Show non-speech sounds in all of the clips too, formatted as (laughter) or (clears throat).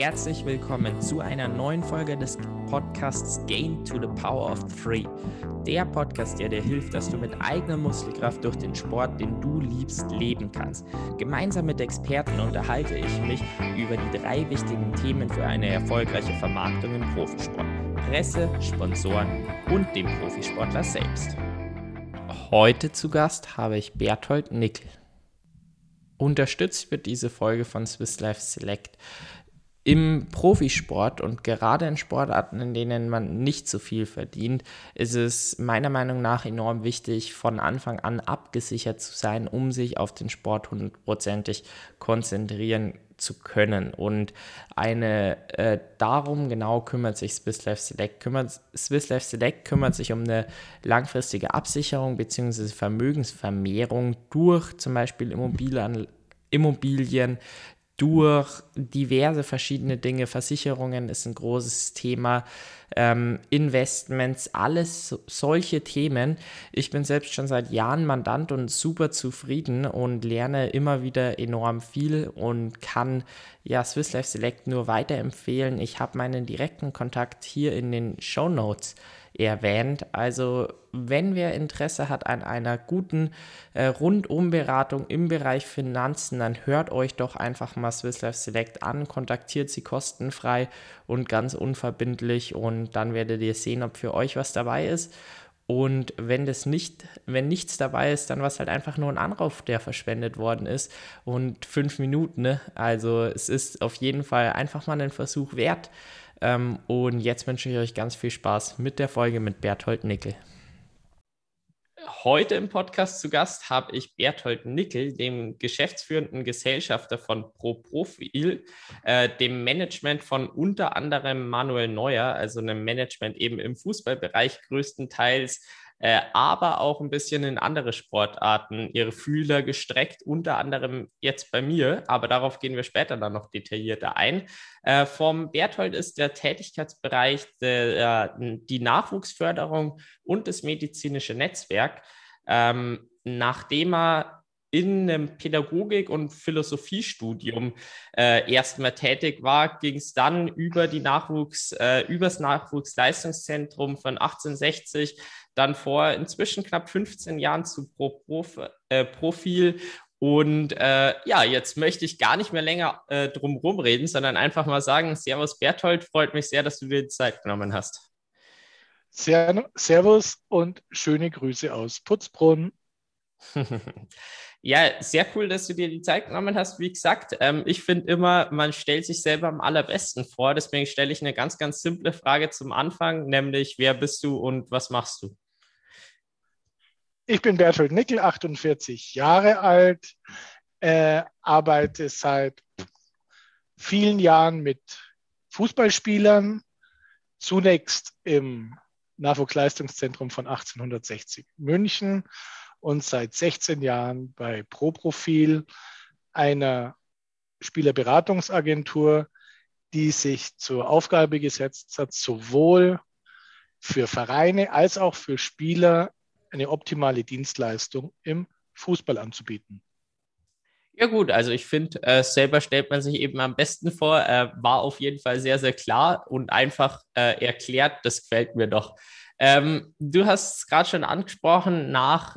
Herzlich willkommen zu einer neuen Folge des Podcasts Gain to the Power of Three. Der Podcast, der dir hilft, dass du mit eigener Muskelkraft durch den Sport, den du liebst, leben kannst. Gemeinsam mit Experten unterhalte ich mich über die drei wichtigen Themen für eine erfolgreiche Vermarktung im Profisport. Presse, Sponsoren und dem Profisportler selbst. Heute zu Gast habe ich Berthold Nickel. Unterstützt wird diese Folge von Swiss Life Select. Im Profisport und gerade in Sportarten, in denen man nicht so viel verdient, ist es meiner Meinung nach enorm wichtig, von Anfang an abgesichert zu sein, um sich auf den Sport hundertprozentig konzentrieren zu können. Und eine äh, darum genau kümmert sich Swiss Life Select. Kümmert, Swiss Life Select kümmert sich um eine langfristige Absicherung bzw. Vermögensvermehrung durch zum Beispiel Immobilien, Immobilien, durch diverse verschiedene Dinge. Versicherungen ist ein großes Thema, ähm, Investments, alles solche Themen. Ich bin selbst schon seit Jahren Mandant und super zufrieden und lerne immer wieder enorm viel und kann ja Swiss Life Select nur weiterempfehlen. Ich habe meinen direkten Kontakt hier in den Show Notes erwähnt. Also wenn wer Interesse hat an einer guten äh, Rundumberatung im Bereich Finanzen, dann hört euch doch einfach mal Swiss Life Select an, kontaktiert sie kostenfrei und ganz unverbindlich und dann werdet ihr sehen, ob für euch was dabei ist. Und wenn das nicht, wenn nichts dabei ist, dann war es halt einfach nur ein Anruf, der verschwendet worden ist. Und fünf Minuten, ne? Also es ist auf jeden Fall einfach mal einen Versuch wert. Ähm, und jetzt wünsche ich euch ganz viel Spaß mit der Folge mit Berthold Nickel. Heute im Podcast zu Gast habe ich Berthold Nickel, dem geschäftsführenden Gesellschafter von ProProfil, äh, dem Management von unter anderem Manuel Neuer, also einem Management eben im Fußballbereich größtenteils, äh, aber auch ein bisschen in andere Sportarten ihre Fühler gestreckt, unter anderem jetzt bei mir, aber darauf gehen wir später dann noch detaillierter ein. Äh, vom Berthold ist der Tätigkeitsbereich der, äh, die Nachwuchsförderung und das medizinische Netzwerk. Ähm, nachdem er in einem Pädagogik- und Philosophiestudium äh, erstmal tätig war, ging es dann über die Nachwuchs, äh, übers Nachwuchsleistungszentrum von 1860 dann vor inzwischen knapp 15 Jahren zu Pro Prof, äh, Profil. Und äh, ja, jetzt möchte ich gar nicht mehr länger äh, drum rumreden, sondern einfach mal sagen, Servus Berthold, freut mich sehr, dass du dir die Zeit genommen hast. Servus und schöne Grüße aus Putzbrunn. (laughs) Ja, sehr cool, dass du dir die Zeit genommen hast. Wie gesagt, ähm, ich finde immer, man stellt sich selber am allerbesten vor. Deswegen stelle ich eine ganz, ganz simple Frage zum Anfang, nämlich wer bist du und was machst du? Ich bin Bertolt Nickel, 48 Jahre alt, äh, arbeite seit vielen Jahren mit Fußballspielern, zunächst im Nachwuchsleistungszentrum von 1860 München und seit 16 Jahren bei ProProfil, einer Spielerberatungsagentur, die sich zur Aufgabe gesetzt hat, sowohl für Vereine als auch für Spieler eine optimale Dienstleistung im Fußball anzubieten. Ja gut, also ich finde, äh, selber stellt man sich eben am besten vor, äh, war auf jeden Fall sehr, sehr klar und einfach äh, erklärt, das gefällt mir doch. Ähm, du hast es gerade schon angesprochen, nach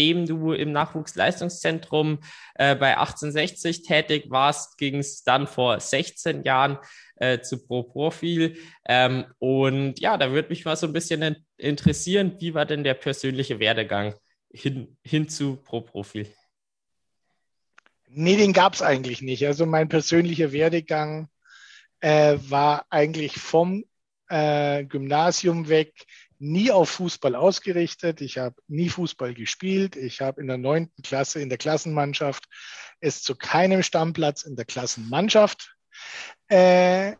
nachdem du im Nachwuchsleistungszentrum äh, bei 1860 tätig warst, ging es dann vor 16 Jahren äh, zu ProProfil. Ähm, und ja, da würde mich mal so ein bisschen interessieren, wie war denn der persönliche Werdegang hin, hin zu ProProfil? Nee, den gab es eigentlich nicht. Also mein persönlicher Werdegang äh, war eigentlich vom äh, Gymnasium weg nie auf Fußball ausgerichtet. Ich habe nie Fußball gespielt. Ich habe in der neunten Klasse in der Klassenmannschaft es zu keinem Stammplatz in der Klassenmannschaft äh,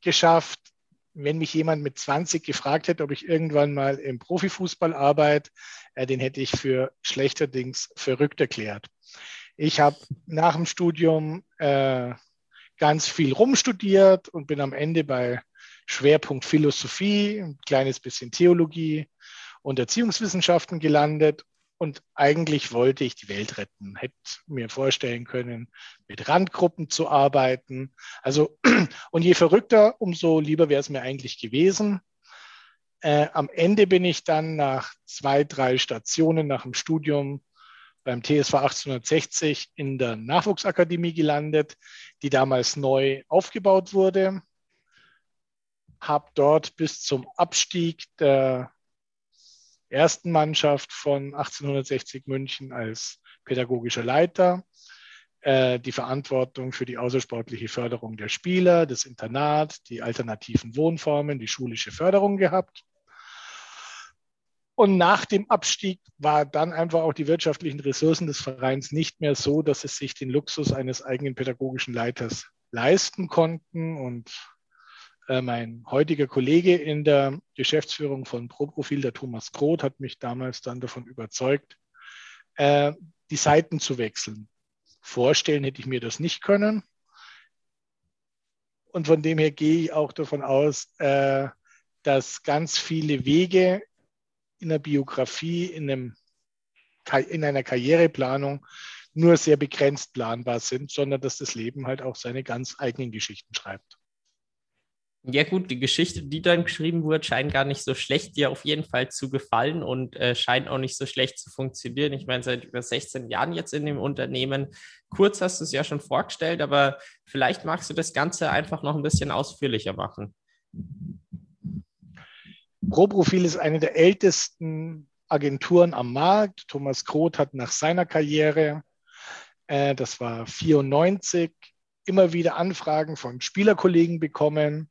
geschafft. Wenn mich jemand mit 20 gefragt hätte, ob ich irgendwann mal im Profifußball arbeite, äh, den hätte ich für schlechterdings verrückt erklärt. Ich habe nach dem Studium äh, ganz viel rumstudiert und bin am Ende bei Schwerpunkt Philosophie, ein kleines bisschen Theologie und Erziehungswissenschaften gelandet und eigentlich wollte ich die Welt retten. Hätte mir vorstellen können, mit Randgruppen zu arbeiten. Also, (clears throat) und je verrückter, umso lieber wäre es mir eigentlich gewesen. Äh, am Ende bin ich dann nach zwei, drei Stationen nach dem Studium beim TSV 1860 in der Nachwuchsakademie gelandet, die damals neu aufgebaut wurde. Habe dort bis zum Abstieg der ersten Mannschaft von 1860 München als pädagogischer Leiter, äh, die Verantwortung für die außersportliche Förderung der Spieler, das Internat, die alternativen Wohnformen, die schulische Förderung gehabt. Und nach dem Abstieg war dann einfach auch die wirtschaftlichen Ressourcen des Vereins nicht mehr so, dass es sich den Luxus eines eigenen pädagogischen Leiters leisten konnten. Und äh, mein heutiger Kollege in der Geschäftsführung von ProProfil, der Thomas Groth, hat mich damals dann davon überzeugt, äh, die Seiten zu wechseln. Vorstellen hätte ich mir das nicht können. Und von dem her gehe ich auch davon aus, äh, dass ganz viele Wege in der Biografie, in, einem, in einer Karriereplanung nur sehr begrenzt planbar sind, sondern dass das Leben halt auch seine ganz eigenen Geschichten schreibt. Ja gut, die Geschichte, die dann geschrieben wurde, scheint gar nicht so schlecht dir auf jeden Fall zu gefallen und äh, scheint auch nicht so schlecht zu funktionieren. Ich meine, seit über 16 Jahren jetzt in dem Unternehmen. Kurz hast du es ja schon vorgestellt, aber vielleicht magst du das Ganze einfach noch ein bisschen ausführlicher machen. ProProfil ist eine der ältesten Agenturen am Markt. Thomas Groth hat nach seiner Karriere, äh, das war 94, immer wieder Anfragen von Spielerkollegen bekommen,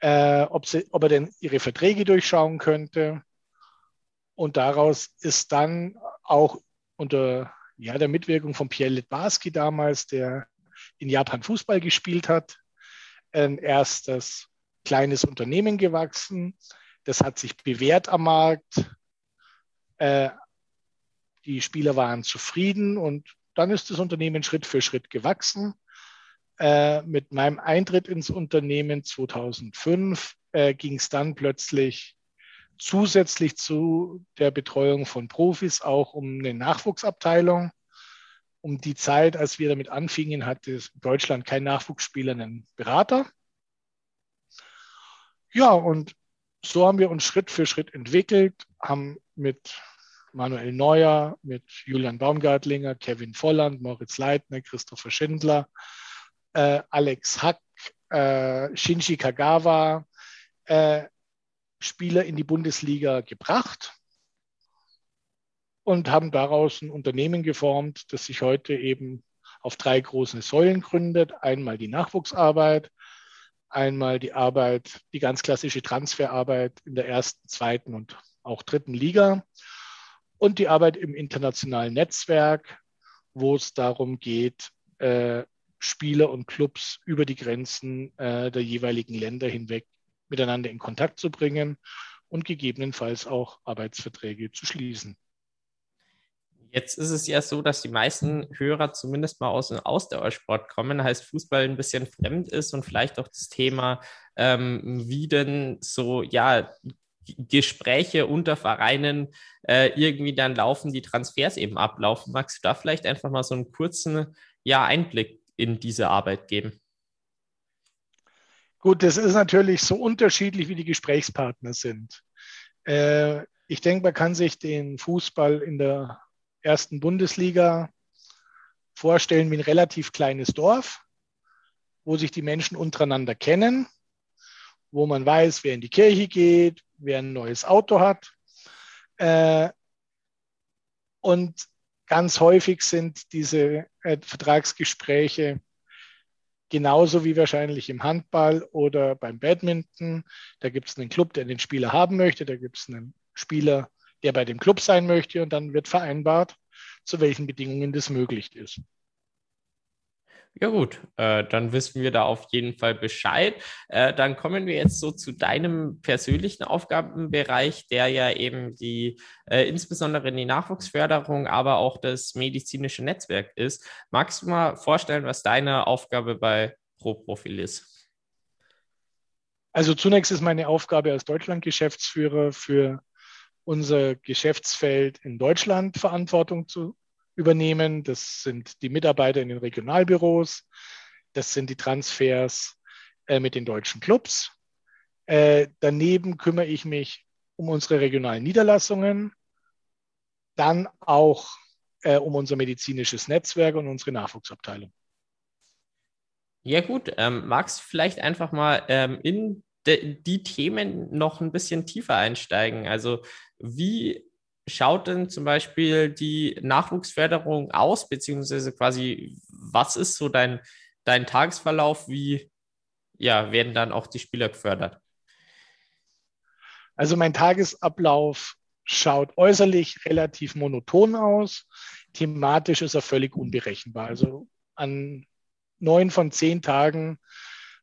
äh, ob, sie, ob er denn ihre Verträge durchschauen könnte. Und daraus ist dann auch unter ja, der Mitwirkung von Pierre Litbarski damals, der in Japan Fußball gespielt hat, ein erstes kleines Unternehmen gewachsen. Das hat sich bewährt am Markt. Äh, die Spieler waren zufrieden und dann ist das Unternehmen Schritt für Schritt gewachsen. Äh, mit meinem Eintritt ins Unternehmen 2005 äh, ging es dann plötzlich zusätzlich zu der Betreuung von Profis auch um eine Nachwuchsabteilung. Um die Zeit, als wir damit anfingen, hatte Deutschland kein Nachwuchsspieler einen Berater. Ja, und so haben wir uns Schritt für Schritt entwickelt, haben mit Manuel Neuer, mit Julian Baumgartlinger, Kevin Volland, Moritz Leitner, Christopher Schindler, äh, Alex Hack, äh, Shinji Kagawa äh, Spieler in die Bundesliga gebracht und haben daraus ein Unternehmen geformt, das sich heute eben auf drei großen Säulen gründet. Einmal die Nachwuchsarbeit, einmal die Arbeit, die ganz klassische Transferarbeit in der ersten, zweiten und auch dritten Liga und die Arbeit im internationalen Netzwerk, wo es darum geht, äh, Spieler und Clubs über die Grenzen äh, der jeweiligen Länder hinweg miteinander in Kontakt zu bringen und gegebenenfalls auch Arbeitsverträge zu schließen. Jetzt ist es ja so, dass die meisten Hörer zumindest mal aus dem Ausdauersport kommen, heißt Fußball ein bisschen fremd ist und vielleicht auch das Thema, ähm, wie denn so, ja, Gespräche unter Vereinen äh, irgendwie dann laufen, die Transfers eben ablaufen. Magst du da vielleicht einfach mal so einen kurzen ja, Einblick in diese Arbeit geben? Gut, das ist natürlich so unterschiedlich, wie die Gesprächspartner sind. Äh, ich denke, man kann sich den Fußball in der ersten Bundesliga vorstellen wie ein relativ kleines Dorf, wo sich die Menschen untereinander kennen, wo man weiß, wer in die Kirche geht, wer ein neues Auto hat. Äh, und Ganz häufig sind diese äh, Vertragsgespräche genauso wie wahrscheinlich im Handball oder beim Badminton. Da gibt es einen Club, der den Spieler haben möchte, da gibt es einen Spieler, der bei dem Club sein möchte und dann wird vereinbart, zu welchen Bedingungen das möglich ist. Ja gut, äh, dann wissen wir da auf jeden Fall Bescheid. Äh, dann kommen wir jetzt so zu deinem persönlichen Aufgabenbereich, der ja eben die äh, insbesondere die Nachwuchsförderung, aber auch das medizinische Netzwerk ist. Magst du mal vorstellen, was deine Aufgabe bei ProProfil ist? Also zunächst ist meine Aufgabe als Deutschland-Geschäftsführer für unser Geschäftsfeld in Deutschland Verantwortung zu übernehmen. Das sind die Mitarbeiter in den Regionalbüros. Das sind die Transfers äh, mit den deutschen Clubs. Äh, daneben kümmere ich mich um unsere regionalen Niederlassungen, dann auch äh, um unser medizinisches Netzwerk und unsere Nachwuchsabteilung. Ja gut, ähm, magst du vielleicht einfach mal ähm, in die Themen noch ein bisschen tiefer einsteigen? Also wie schaut denn zum Beispiel die Nachwuchsförderung aus, beziehungsweise quasi, was ist so dein, dein Tagesverlauf? Wie ja, werden dann auch die Spieler gefördert? Also mein Tagesablauf schaut äußerlich relativ monoton aus. Thematisch ist er völlig unberechenbar. Also an neun von zehn Tagen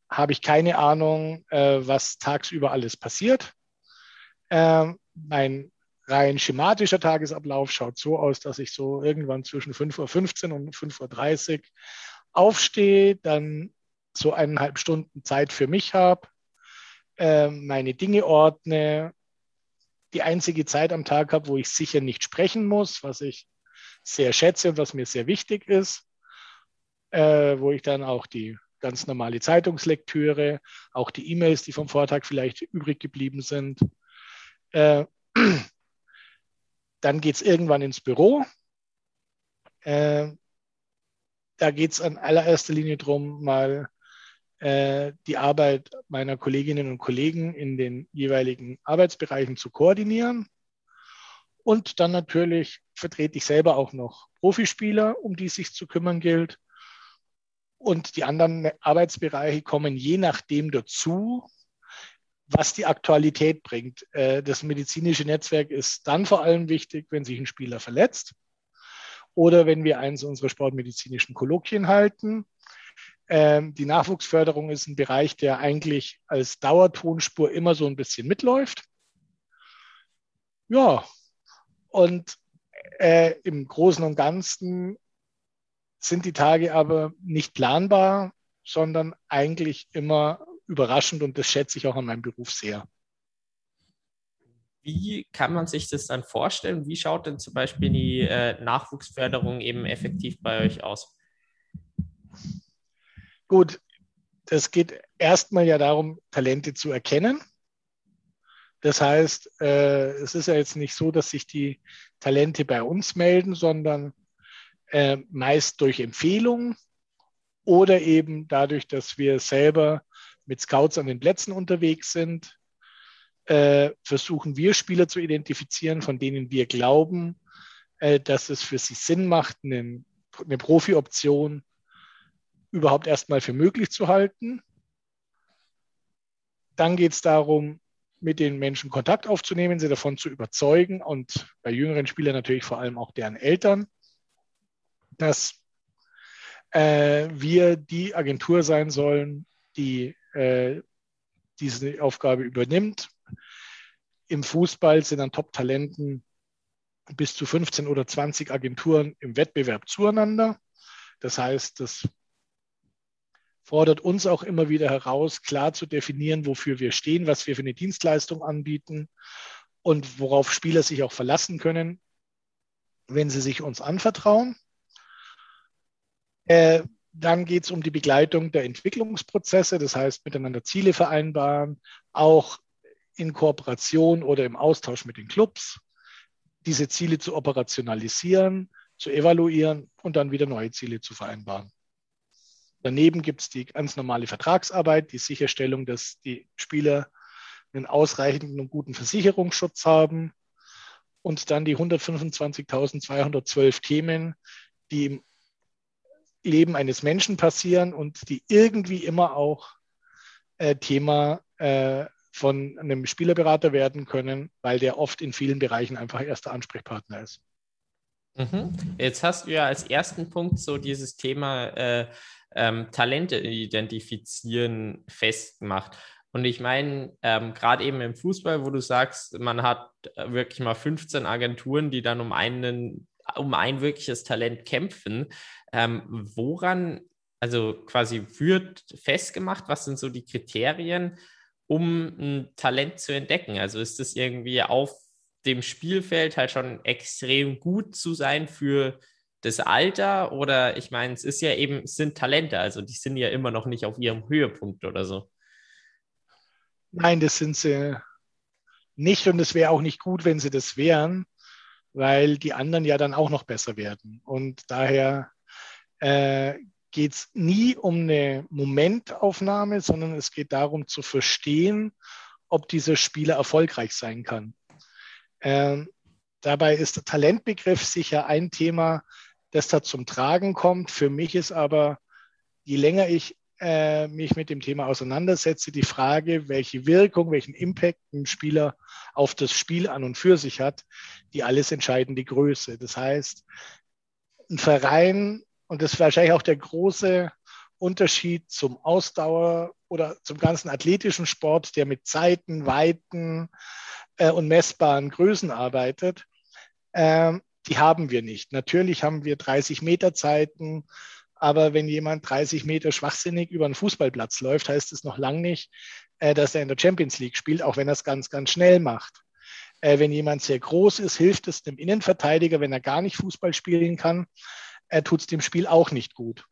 habe ich keine Ahnung, äh, was tagsüber alles passiert. Äh, mein rein schematischer Tagesablauf schaut so aus, dass ich so irgendwann zwischen 5.15 Uhr und 5.30 Uhr aufstehe, dann so eineinhalb Stunden Zeit für mich habe, äh, meine Dinge ordne, die einzige Zeit am Tag habe, wo ich sicher nicht sprechen muss, was ich sehr schätze und was mir sehr wichtig ist äh, wo ich dann auch die ganz normale Zeitungslektüre, auch die E-Mails, die vom Vortag vielleicht übrig geblieben sind. Äh, dann geht es irgendwann ins Büro. Äh, da geht es an allererster Linie darum, mal äh, die Arbeit meiner Kolleginnen und Kollegen in den jeweiligen Arbeitsbereichen zu koordinieren. Und dann natürlich vertrete ich selber auch noch Profispieler, um die es sich zu kümmern gilt. Und die anderen Arbeitsbereiche kommen je nachdem dazu, was die Aktualität bringt. Äh, das medizinische Netzwerk ist dann vor allem wichtig, wenn sich ein Spieler verletzt oder wenn wir eins unserer sportmedizinischen Kolloquien halten. Ähm, die Nachwuchsförderung ist ein Bereich, der eigentlich als Dauertonspur immer so ein bisschen mitläuft. Ja, und äh, im Großen und Ganzen sind die Tage aber nicht planbar, sondern eigentlich immer überraschend und das schätze ich auch an meinem Beruf sehr. Wie kann man sich das dann vorstellen? Wie schaut denn zum Beispiel die äh, Nachwuchsförderung eben effektiv bei euch aus? Gut, es geht erstmal ja darum, Talente zu erkennen. Das heißt, äh, es ist ja jetzt nicht so, dass sich die Talente bei uns melden, sondern äh, meist durch Empfehlung oder eben dadurch, dass wir selber mit Scouts an den Plätzen unterwegs sind, äh, versuchen wir Spieler zu identifizieren, von denen wir glauben, äh, dass es für sie Sinn macht, eine, eine Profi-Option überhaupt erstmal für möglich zu halten. Dann geht es darum, mit den Menschen Kontakt aufzunehmen, sie davon zu überzeugen und bei jüngeren Spielern natürlich vor allem auch deren Eltern, dass äh, wir die Agentur sein sollen, die äh, diese Aufgabe übernimmt. Im Fußball sind an Top-Talenten bis zu 15 oder 20 Agenturen im Wettbewerb zueinander. Das heißt, das fordert uns auch immer wieder heraus, klar zu definieren, wofür wir stehen, was wir für eine Dienstleistung anbieten und worauf Spieler sich auch verlassen können, wenn sie sich uns anvertrauen. Äh, dann geht es um die Begleitung der Entwicklungsprozesse, das heißt miteinander Ziele vereinbaren, auch in Kooperation oder im Austausch mit den Clubs, diese Ziele zu operationalisieren, zu evaluieren und dann wieder neue Ziele zu vereinbaren. Daneben gibt es die ganz normale Vertragsarbeit, die Sicherstellung, dass die Spieler einen ausreichenden und guten Versicherungsschutz haben und dann die 125.212 Themen, die im Leben eines Menschen passieren und die irgendwie immer auch äh, Thema äh, von einem Spielerberater werden können, weil der oft in vielen Bereichen einfach erster Ansprechpartner ist. Mhm. Jetzt hast du ja als ersten Punkt so dieses Thema äh, ähm, Talente identifizieren festgemacht. Und ich meine, ähm, gerade eben im Fußball, wo du sagst, man hat wirklich mal 15 Agenturen, die dann um einen um ein wirkliches Talent kämpfen. Ähm, woran, also quasi wird festgemacht, was sind so die Kriterien, um ein Talent zu entdecken? Also ist das irgendwie auf dem Spielfeld halt schon extrem gut zu sein für das Alter? Oder ich meine, es ist ja eben, es sind Talente, also die sind ja immer noch nicht auf ihrem Höhepunkt oder so. Nein, das sind sie nicht und es wäre auch nicht gut, wenn sie das wären, weil die anderen ja dann auch noch besser werden. Und daher äh, geht es nie um eine Momentaufnahme, sondern es geht darum zu verstehen, ob dieser Spieler erfolgreich sein kann. Ähm, dabei ist der Talentbegriff sicher ein Thema, das da zum Tragen kommt. Für mich ist aber, je länger ich äh, mich mit dem Thema auseinandersetze, die Frage, welche Wirkung, welchen Impact ein Spieler auf das Spiel an und für sich hat, die alles entscheidende Größe. Das heißt, ein Verein, und das ist wahrscheinlich auch der große Unterschied zum Ausdauer oder zum ganzen athletischen Sport, der mit Zeiten, Weiten äh, und messbaren Größen arbeitet, äh, die haben wir nicht. Natürlich haben wir 30 Meter Zeiten, aber wenn jemand 30 Meter schwachsinnig über einen Fußballplatz läuft, heißt es noch lange nicht, äh, dass er in der Champions League spielt, auch wenn er es ganz, ganz schnell macht. Äh, wenn jemand sehr groß ist, hilft es dem Innenverteidiger, wenn er gar nicht Fußball spielen kann, tut es dem Spiel auch nicht gut.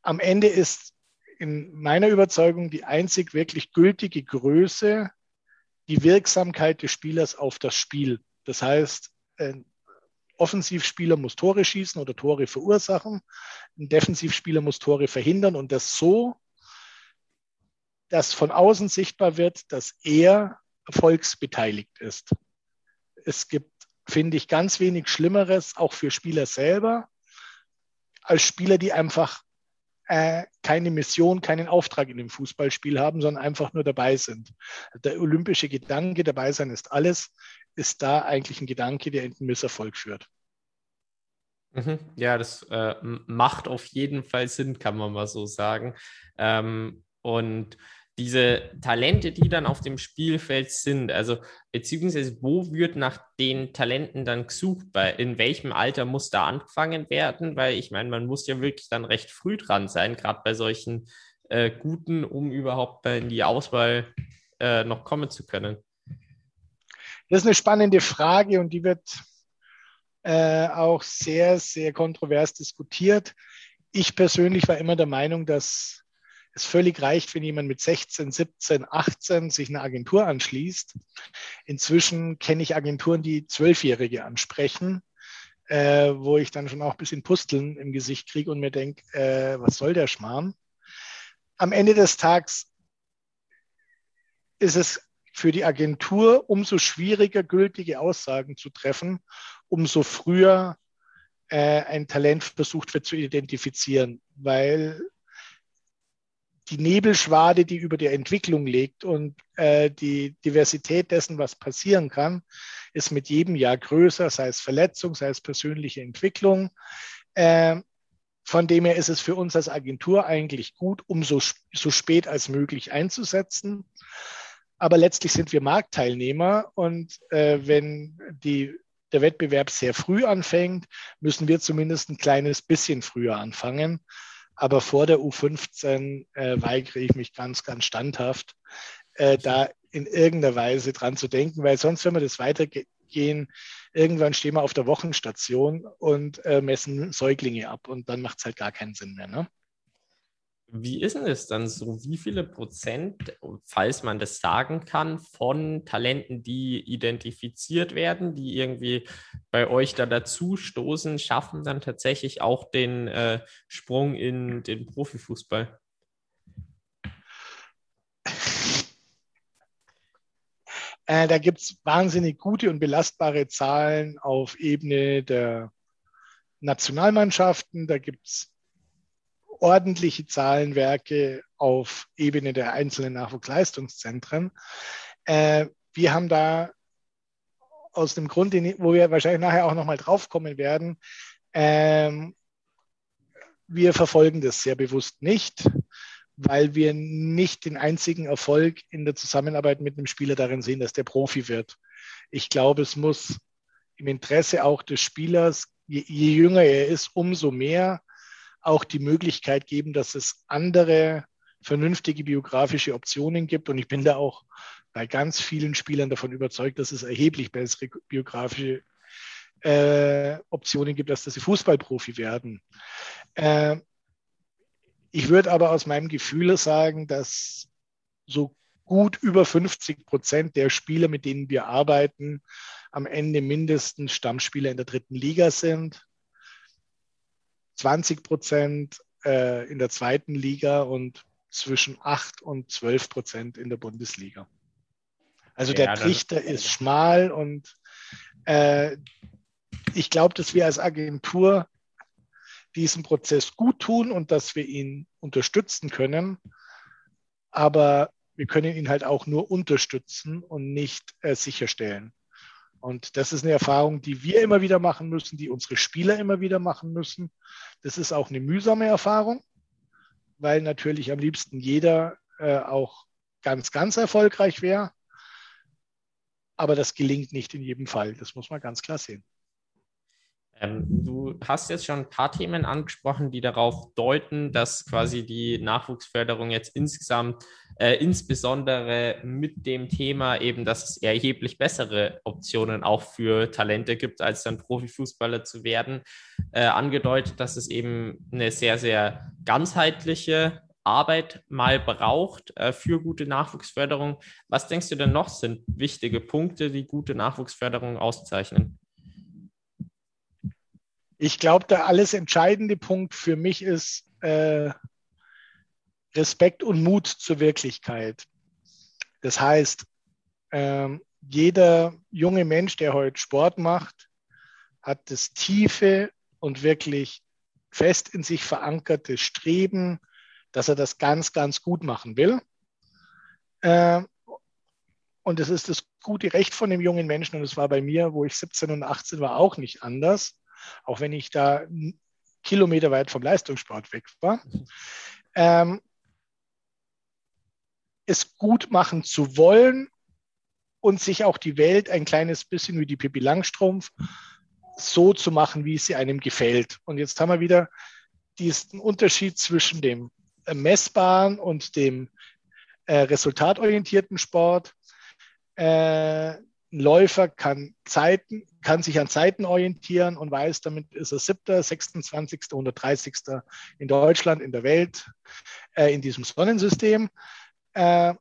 Am Ende ist in meiner Überzeugung die einzig wirklich gültige Größe die Wirksamkeit des Spielers auf das Spiel. Das heißt, ein Offensivspieler muss Tore schießen oder Tore verursachen. Ein Defensivspieler muss Tore verhindern und das so, dass von außen sichtbar wird, dass er erfolgsbeteiligt ist. Es gibt, finde ich, ganz wenig Schlimmeres, auch für Spieler selber, als Spieler, die einfach äh, keine Mission, keinen Auftrag in dem Fußballspiel haben, sondern einfach nur dabei sind. Der olympische Gedanke, dabei sein ist alles, ist da eigentlich ein Gedanke, der in den Misserfolg führt. Mhm. Ja, das äh, macht auf jeden Fall Sinn, kann man mal so sagen. Ähm, und diese Talente, die dann auf dem Spielfeld sind, also beziehungsweise wo wird nach den Talenten dann gesucht? Bei, in welchem Alter muss da angefangen werden? Weil ich meine, man muss ja wirklich dann recht früh dran sein, gerade bei solchen äh, Guten, um überhaupt in die Auswahl äh, noch kommen zu können. Das ist eine spannende Frage und die wird äh, auch sehr, sehr kontrovers diskutiert. Ich persönlich war immer der Meinung, dass es völlig reicht, wenn jemand mit 16, 17, 18 sich eine Agentur anschließt. Inzwischen kenne ich Agenturen, die Zwölfjährige ansprechen, äh, wo ich dann schon auch ein bisschen Pusteln im Gesicht kriege und mir denke, äh, was soll der Schmarrn? Am Ende des Tages ist es für die Agentur umso schwieriger, gültige Aussagen zu treffen, umso früher äh, ein Talent versucht wird zu identifizieren, weil die Nebelschwade, die über der Entwicklung liegt und äh, die Diversität dessen, was passieren kann, ist mit jedem Jahr größer, sei es Verletzung, sei es persönliche Entwicklung. Äh, von dem her ist es für uns als Agentur eigentlich gut, um so, so spät als möglich einzusetzen. Aber letztlich sind wir Marktteilnehmer und äh, wenn die, der Wettbewerb sehr früh anfängt, müssen wir zumindest ein kleines bisschen früher anfangen. Aber vor der U15 äh, weigere ich mich ganz, ganz standhaft, äh, da in irgendeiner Weise dran zu denken, weil sonst, wenn wir das weitergehen, irgendwann stehen wir auf der Wochenstation und äh, messen Säuglinge ab und dann macht es halt gar keinen Sinn mehr. Ne? Wie ist denn das dann so? Wie viele Prozent, falls man das sagen kann, von Talenten, die identifiziert werden, die irgendwie bei euch da dazu stoßen, schaffen dann tatsächlich auch den äh, Sprung in den Profifußball? Äh, da gibt es wahnsinnig gute und belastbare Zahlen auf Ebene der Nationalmannschaften. Da gibt es ordentliche Zahlenwerke auf Ebene der einzelnen Nachwuchsleistungszentren. Äh, wir haben da aus dem Grund, wo wir wahrscheinlich nachher auch nochmal draufkommen werden, ähm, wir verfolgen das sehr bewusst nicht, weil wir nicht den einzigen Erfolg in der Zusammenarbeit mit einem Spieler darin sehen, dass der Profi wird. Ich glaube, es muss im Interesse auch des Spielers, je, je jünger er ist, umso mehr auch die Möglichkeit geben, dass es andere vernünftige biografische Optionen gibt. Und ich bin da auch bei ganz vielen Spielern davon überzeugt, dass es erheblich bessere biografische äh, Optionen gibt, als dass sie Fußballprofi werden. Äh, ich würde aber aus meinem Gefühl sagen, dass so gut über 50 Prozent der Spieler, mit denen wir arbeiten, am Ende mindestens Stammspieler in der dritten Liga sind. 20 Prozent äh, in der zweiten Liga und zwischen 8 und 12 Prozent in der Bundesliga. Also ja, der Trichter ist schmal und äh, ich glaube, dass wir als Agentur diesen Prozess gut tun und dass wir ihn unterstützen können. Aber wir können ihn halt auch nur unterstützen und nicht äh, sicherstellen. Und das ist eine Erfahrung, die wir immer wieder machen müssen, die unsere Spieler immer wieder machen müssen. Das ist auch eine mühsame Erfahrung, weil natürlich am liebsten jeder äh, auch ganz, ganz erfolgreich wäre. Aber das gelingt nicht in jedem Fall. Das muss man ganz klar sehen. Ähm, du hast jetzt schon ein paar Themen angesprochen, die darauf deuten, dass quasi die Nachwuchsförderung jetzt insgesamt, äh, insbesondere mit dem Thema eben, dass es erheblich bessere Optionen auch für Talente gibt, als dann Profifußballer zu werden, äh, angedeutet, dass es eben eine sehr, sehr ganzheitliche Arbeit mal braucht äh, für gute Nachwuchsförderung. Was denkst du denn noch sind wichtige Punkte, die gute Nachwuchsförderung auszeichnen? Ich glaube, der alles entscheidende Punkt für mich ist äh, Respekt und Mut zur Wirklichkeit. Das heißt, äh, jeder junge Mensch, der heute Sport macht, hat das tiefe und wirklich fest in sich verankerte Streben, dass er das ganz, ganz gut machen will. Äh, und das ist das gute Recht von dem jungen Menschen. Und es war bei mir, wo ich 17 und 18 war, auch nicht anders auch wenn ich da Kilometer weit vom Leistungssport weg war. Ähm, es gut machen zu wollen und sich auch die Welt ein kleines bisschen wie die Pippi Langstrumpf so zu machen, wie es sie einem gefällt. Und jetzt haben wir wieder diesen Unterschied zwischen dem messbaren und dem äh, resultatorientierten Sport. Äh, ein Läufer kann Zeiten, kann sich an Zeiten orientieren und weiß, damit ist er siebter, 26., 130. in Deutschland, in der Welt, äh, in diesem Sonnensystem. Äh,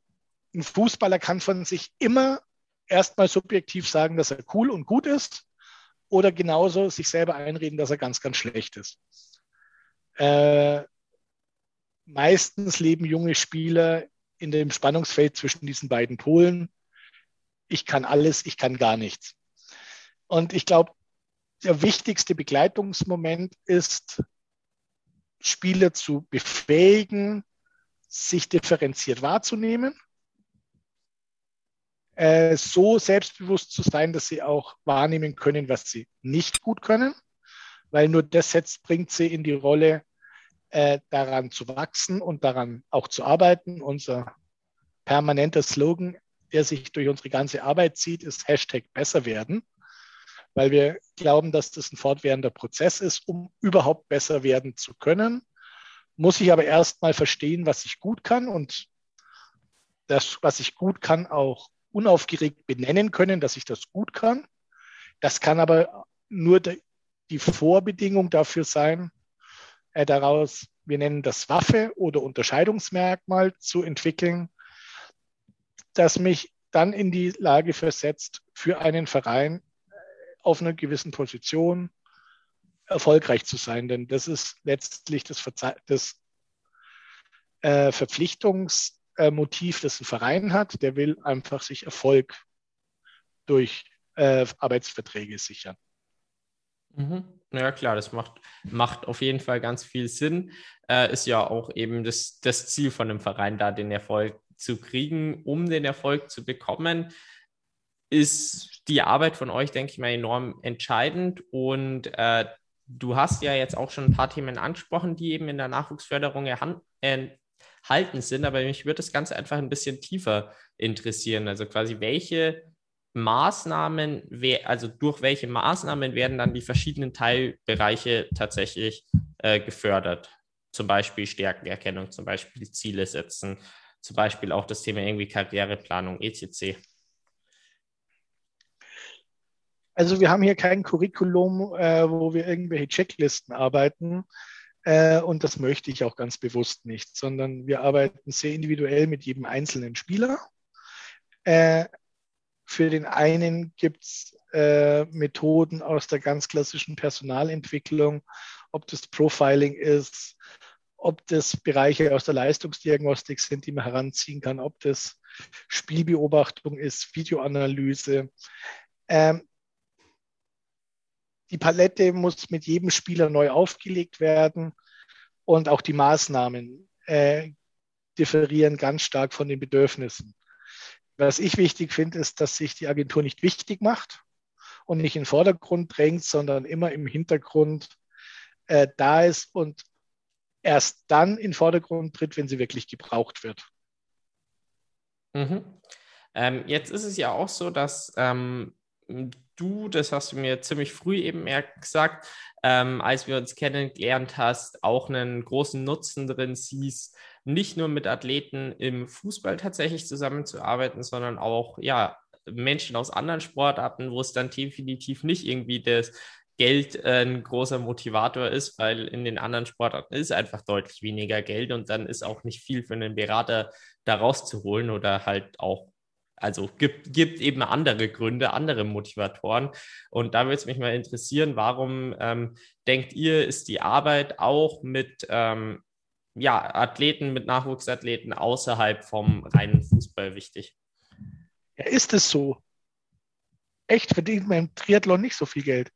ein Fußballer kann von sich immer erstmal subjektiv sagen, dass er cool und gut ist oder genauso sich selber einreden, dass er ganz, ganz schlecht ist. Äh, meistens leben junge Spieler in dem Spannungsfeld zwischen diesen beiden Polen ich kann alles, ich kann gar nichts. Und ich glaube, der wichtigste Begleitungsmoment ist, Spieler zu befähigen, sich differenziert wahrzunehmen, äh, so selbstbewusst zu sein, dass sie auch wahrnehmen können, was sie nicht gut können, weil nur das jetzt bringt sie in die Rolle, äh, daran zu wachsen und daran auch zu arbeiten. Unser permanenter Slogan, der sich durch unsere ganze Arbeit zieht, ist Hashtag besser werden, weil wir glauben, dass das ein fortwährender Prozess ist, um überhaupt besser werden zu können. Muss ich aber erst mal verstehen, was ich gut kann und das, was ich gut kann, auch unaufgeregt benennen können, dass ich das gut kann. Das kann aber nur die Vorbedingung dafür sein, äh, daraus, wir nennen das Waffe oder Unterscheidungsmerkmal zu entwickeln, das mich dann in die Lage versetzt, für einen Verein äh, auf einer gewissen Position erfolgreich zu sein. Denn das ist letztlich das, Verze das äh, Verpflichtungsmotiv, das ein Verein hat. Der will einfach sich Erfolg durch äh, Arbeitsverträge sichern. Mhm. Ja, klar, das macht, macht auf jeden Fall ganz viel Sinn. Äh, ist ja auch eben das, das Ziel von einem Verein, da den Erfolg zu kriegen, um den Erfolg zu bekommen, ist die Arbeit von euch, denke ich mal, enorm entscheidend. Und äh, du hast ja jetzt auch schon ein paar Themen angesprochen, die eben in der Nachwuchsförderung enthalten sind. Aber mich würde das Ganze einfach ein bisschen tiefer interessieren. Also quasi, welche Maßnahmen, also durch welche Maßnahmen werden dann die verschiedenen Teilbereiche tatsächlich äh, gefördert? Zum Beispiel Stärkenerkennung, zum Beispiel Ziele setzen, zum Beispiel auch das Thema irgendwie Karriereplanung, etc. Also wir haben hier kein Curriculum, äh, wo wir irgendwelche Checklisten arbeiten. Äh, und das möchte ich auch ganz bewusst nicht, sondern wir arbeiten sehr individuell mit jedem einzelnen Spieler. Äh, für den einen gibt es äh, Methoden aus der ganz klassischen Personalentwicklung, ob das Profiling ist, ob das Bereiche aus der Leistungsdiagnostik sind, die man heranziehen kann, ob das Spielbeobachtung ist, Videoanalyse. Ähm, die Palette muss mit jedem Spieler neu aufgelegt werden und auch die Maßnahmen äh, differieren ganz stark von den Bedürfnissen. Was ich wichtig finde, ist, dass sich die Agentur nicht wichtig macht und nicht in den Vordergrund drängt, sondern immer im Hintergrund äh, da ist und erst dann in den Vordergrund tritt, wenn sie wirklich gebraucht wird. Mhm. Ähm, jetzt ist es ja auch so, dass ähm, du, das hast du mir ziemlich früh eben gesagt, ähm, als wir uns kennengelernt hast, auch einen großen Nutzen drin siehst, nicht nur mit Athleten im Fußball tatsächlich zusammenzuarbeiten, sondern auch ja Menschen aus anderen Sportarten, wo es dann definitiv nicht irgendwie das Geld äh, ein großer Motivator ist, weil in den anderen Sportarten ist einfach deutlich weniger Geld und dann ist auch nicht viel für einen Berater da rauszuholen oder halt auch also gibt, gibt eben andere Gründe, andere Motivatoren. Und da würde es mich mal interessieren, warum ähm, denkt ihr, ist die Arbeit auch mit ähm, ja, Athleten, mit Nachwuchsathleten außerhalb vom reinen Fußball wichtig? Ja, ist es so? Echt verdient man im Triathlon nicht so viel Geld?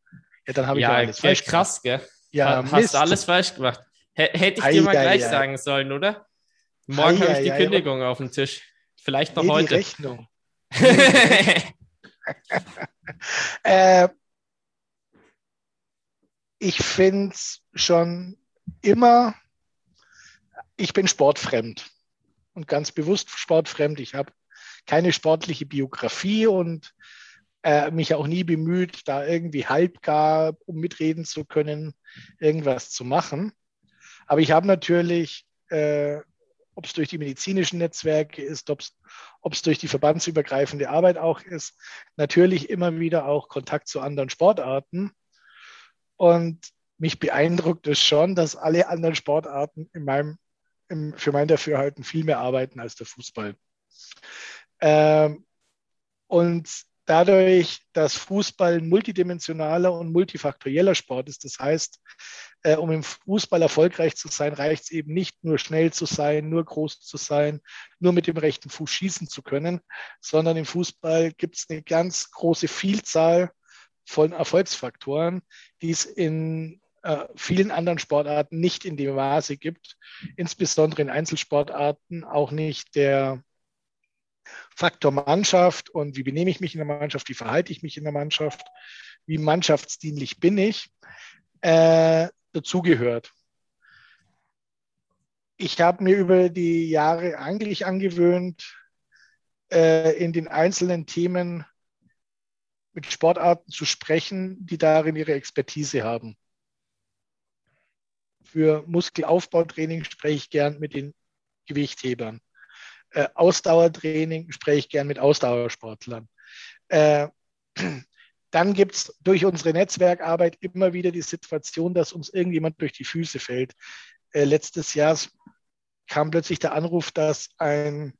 Ja, dann habe ich ja, ja alles falsch krass, gell? Ja, hast Mist. du alles falsch gemacht. H hätte ich ei, dir mal ei, gleich ei. sagen sollen, oder? Morgen habe ich die Kündigung auf dem Tisch. Vielleicht noch nee, heute. Die Rechnung. (laughs) äh, ich finde es schon immer, ich bin sportfremd und ganz bewusst sportfremd. Ich habe keine sportliche Biografie und äh, mich auch nie bemüht, da irgendwie halbgar, um mitreden zu können, irgendwas zu machen. Aber ich habe natürlich äh, ob es durch die medizinischen Netzwerke ist, ob es durch die verbandsübergreifende Arbeit auch ist, natürlich immer wieder auch Kontakt zu anderen Sportarten. Und mich beeindruckt es schon, dass alle anderen Sportarten in meinem, im, für mein Dafürhalten viel mehr arbeiten als der Fußball. Ähm, und dadurch, dass Fußball ein multidimensionaler und multifaktorieller Sport ist, das heißt, äh, um im Fußball erfolgreich zu sein, reicht es eben nicht nur schnell zu sein, nur groß zu sein, nur mit dem rechten Fuß schießen zu können, sondern im Fußball gibt es eine ganz große Vielzahl von Erfolgsfaktoren, die es in äh, vielen anderen Sportarten nicht in dem Maße gibt, insbesondere in Einzelsportarten auch nicht der Faktor Mannschaft und wie benehme ich mich in der Mannschaft, wie verhalte ich mich in der Mannschaft, wie mannschaftsdienlich bin ich, äh, dazugehört. Ich habe mir über die Jahre eigentlich angewöhnt, äh, in den einzelnen Themen mit Sportarten zu sprechen, die darin ihre Expertise haben. Für Muskelaufbautraining spreche ich gern mit den Gewichthebern. Äh, Ausdauertraining spreche ich gern mit Ausdauersportlern. Äh, dann gibt es durch unsere Netzwerkarbeit immer wieder die Situation, dass uns irgendjemand durch die Füße fällt. Äh, letztes Jahr kam plötzlich der Anruf, dass ein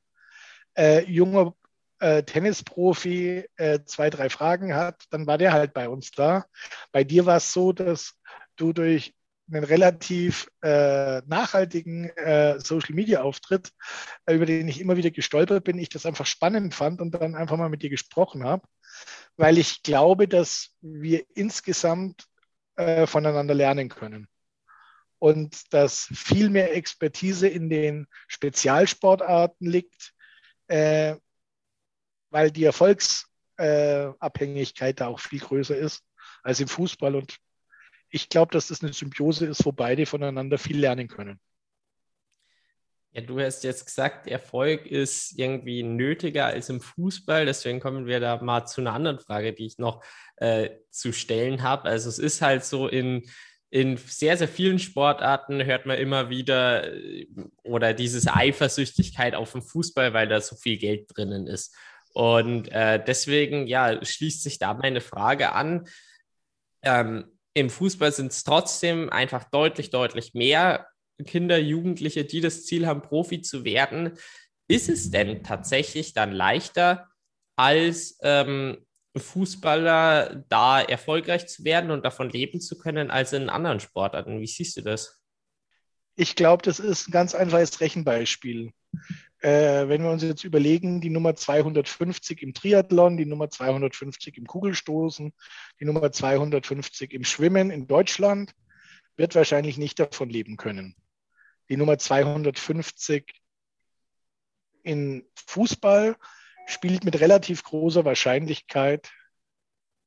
äh, junger äh, Tennisprofi äh, zwei, drei Fragen hat. Dann war der halt bei uns da. Bei dir war es so, dass du durch einen relativ äh, nachhaltigen äh, Social Media Auftritt, äh, über den ich immer wieder gestolpert bin, ich das einfach spannend fand und dann einfach mal mit dir gesprochen habe, weil ich glaube, dass wir insgesamt äh, voneinander lernen können. Und dass viel mehr Expertise in den Spezialsportarten liegt, äh, weil die Erfolgsabhängigkeit da auch viel größer ist als im Fußball und ich glaube, dass das eine Symbiose ist, wo beide voneinander viel lernen können. Ja, du hast jetzt gesagt, Erfolg ist irgendwie nötiger als im Fußball. Deswegen kommen wir da mal zu einer anderen Frage, die ich noch äh, zu stellen habe. Also es ist halt so in, in sehr, sehr vielen Sportarten hört man immer wieder äh, oder diese Eifersüchtigkeit auf den Fußball, weil da so viel Geld drinnen ist. Und äh, deswegen, ja, schließt sich da meine Frage an. Ähm, Im Fußball sind es trotzdem einfach deutlich, deutlich mehr Kinder, Jugendliche, die das Ziel haben, Profi zu werden. Ist es denn tatsächlich dann leichter, als ähm, Fußballer da erfolgreich zu werden und davon leben zu können, als in anderen Sportarten? Wie siehst du das? Ich glaube, das ist ein ganz einfaches Rechenbeispiel. Äh, wenn wir uns jetzt überlegen, die Nummer 250 im Triathlon, die Nummer 250 im Kugelstoßen, die Nummer 250 im Schwimmen in Deutschland, wird wahrscheinlich nicht davon leben können. Die Nummer 250 in Fußball spielt mit relativ großer Wahrscheinlichkeit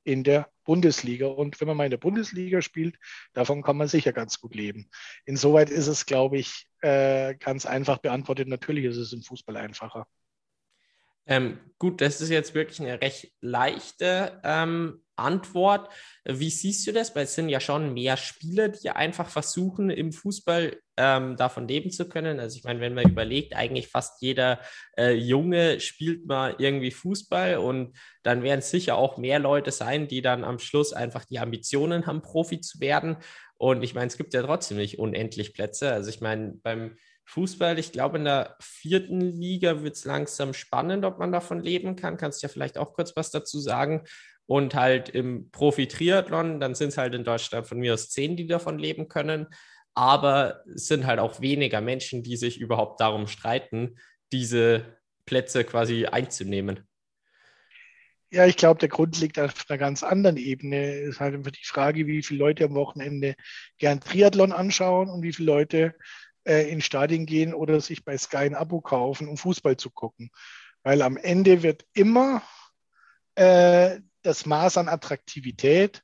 in der Bundesliga. Und wenn man mal in der Bundesliga spielt, davon kann man sicher ganz gut leben. Insoweit ist es, glaube ich, äh, ganz einfach beantwortet. Natürlich ist es im Fußball einfacher. Ähm, gut, das ist jetzt wirklich eine recht leichte ähm, Antwort. Wie siehst du das? Weil es sind ja schon mehr Spieler, die einfach versuchen, im Fußball ähm, davon leben zu können. Also ich meine, wenn man überlegt, eigentlich fast jeder äh, Junge spielt mal irgendwie Fußball und dann werden es sicher auch mehr Leute sein, die dann am Schluss einfach die Ambitionen haben, Profi zu werden. Und ich meine, es gibt ja trotzdem nicht unendlich Plätze. Also ich meine, beim Fußball, ich glaube, in der vierten Liga wird es langsam spannend, ob man davon leben kann. Kannst du ja vielleicht auch kurz was dazu sagen. Und halt im Profi-Triathlon, dann sind es halt in Deutschland von mir aus zehn, die davon leben können. Aber es sind halt auch weniger Menschen, die sich überhaupt darum streiten, diese Plätze quasi einzunehmen. Ja, ich glaube, der Grund liegt auf einer ganz anderen Ebene. Es ist halt einfach die Frage, wie viele Leute am Wochenende gern Triathlon anschauen und wie viele Leute äh, in Stadien gehen oder sich bei Sky ein Abo kaufen, um Fußball zu gucken. Weil am Ende wird immer äh, das Maß an Attraktivität,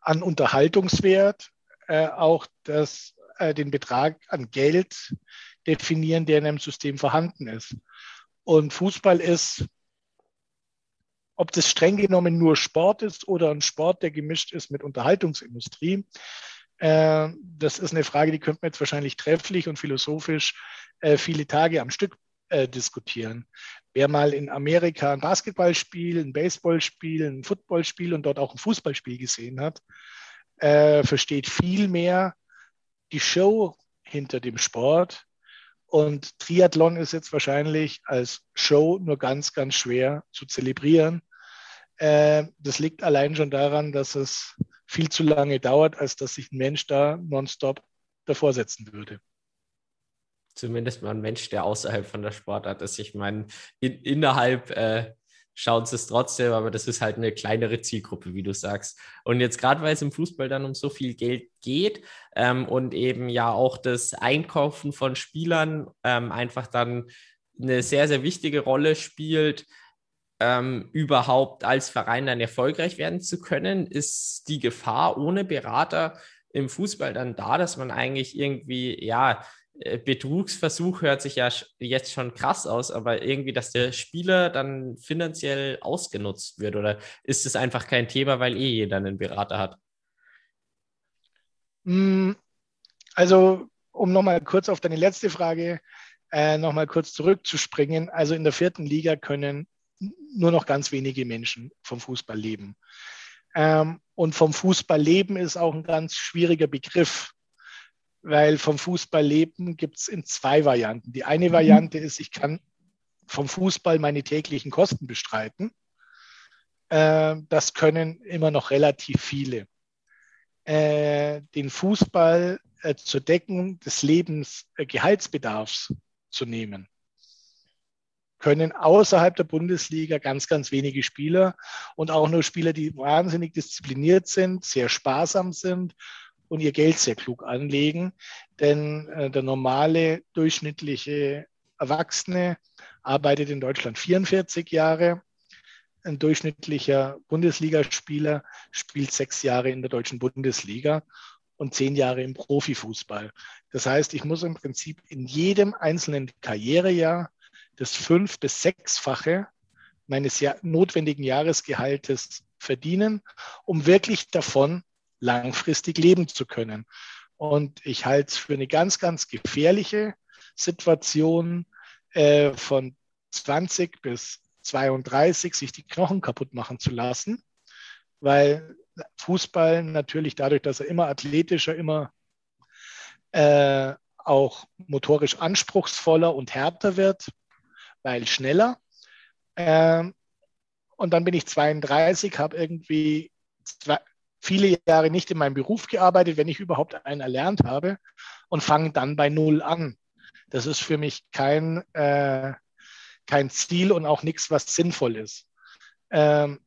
an Unterhaltungswert, äh, auch das, äh, den Betrag an Geld definieren, der in einem System vorhanden ist. Und Fußball ist, ob das streng genommen nur Sport ist oder ein Sport, der gemischt ist mit Unterhaltungsindustrie, äh, das ist eine Frage, die könnte man jetzt wahrscheinlich trefflich und philosophisch äh, viele Tage am Stück äh, diskutieren. Wer mal in Amerika ein Basketballspiel, ein Baseballspiel, ein Footballspiel und dort auch ein Fußballspiel gesehen hat, versteht viel mehr die Show hinter dem Sport. Und Triathlon ist jetzt wahrscheinlich als Show nur ganz, ganz schwer zu zelebrieren. das liegt allein schon daran, dass es viel zu lange dauert, als dass sich ein Mensch da nonstop davor setzen würde. Zumindest mal ein Mensch, der außerhalb von der Sportart ist. Ich meine, in, innerhalb äh, schauen sie es trotzdem, aber das ist halt eine kleinere Zielgruppe, wie du sagst. Und jetzt gerade, weil es im Fußball dann um so viel Geld geht ähm, und eben ja auch das Einkaufen von Spielern ähm, einfach dann eine sehr, sehr wichtige Rolle spielt, ähm, überhaupt als Verein dann erfolgreich werden zu können, ist die Gefahr ohne Berater im Fußball dann da, dass man eigentlich irgendwie, ja, Betrugsversuch hört sich ja jetzt schon krass aus, aber irgendwie, dass der Spieler dann finanziell ausgenutzt wird oder ist es einfach kein Thema, weil eh jeder einen Berater hat? Hm, also, um nochmal kurz auf deine letzte Frage äh, nochmal kurz zurückzuspringen. Also in der vierten Liga können nur noch ganz wenige Menschen vom Fußball leben. Ähm, und vom Fußball leben ist auch ein ganz schwieriger Begriff, weil vom Fußball leben gibt es in zwei Varianten. Die eine Variante ist, ich kann vom Fußball meine täglichen Kosten bestreiten. Äh, das können immer noch relativ viele. Äh, den Fußball äh, zur Deckung des Lebensgehaltsbedarfs äh, zu nehmen können außerhalb der Bundesliga ganz, ganz wenige Spieler und auch nur Spieler, die wahnsinnig diszipliniert sind, sehr sparsam sind und ihr Geld sehr klug anlegen. Denn äh, der normale durchschnittliche Erwachsene arbeitet in Deutschland 44 Jahre. Ein durchschnittlicher Bundesligaspieler spielt sechs Jahre in der deutschen Bundesliga und zehn Jahre im Profifußball. Das heißt, ich muss im Prinzip in jedem einzelnen Karrierejahr das fünf- bis sechsfache meines notwendigen Jahresgehaltes verdienen, um wirklich davon langfristig leben zu können. Und ich halte es für eine ganz, ganz gefährliche Situation, äh, von 20 bis 32 sich die Knochen kaputt machen zu lassen, weil Fußball natürlich dadurch, dass er immer athletischer, immer äh, auch motorisch anspruchsvoller und härter wird, weil schneller. Ähm, und dann bin ich 32, habe irgendwie zwei, viele Jahre nicht in meinem Beruf gearbeitet, wenn ich überhaupt einen erlernt habe, und fange dann bei Null an. Das ist für mich kein, äh, kein Ziel und auch nichts, was sinnvoll ist. Ähm,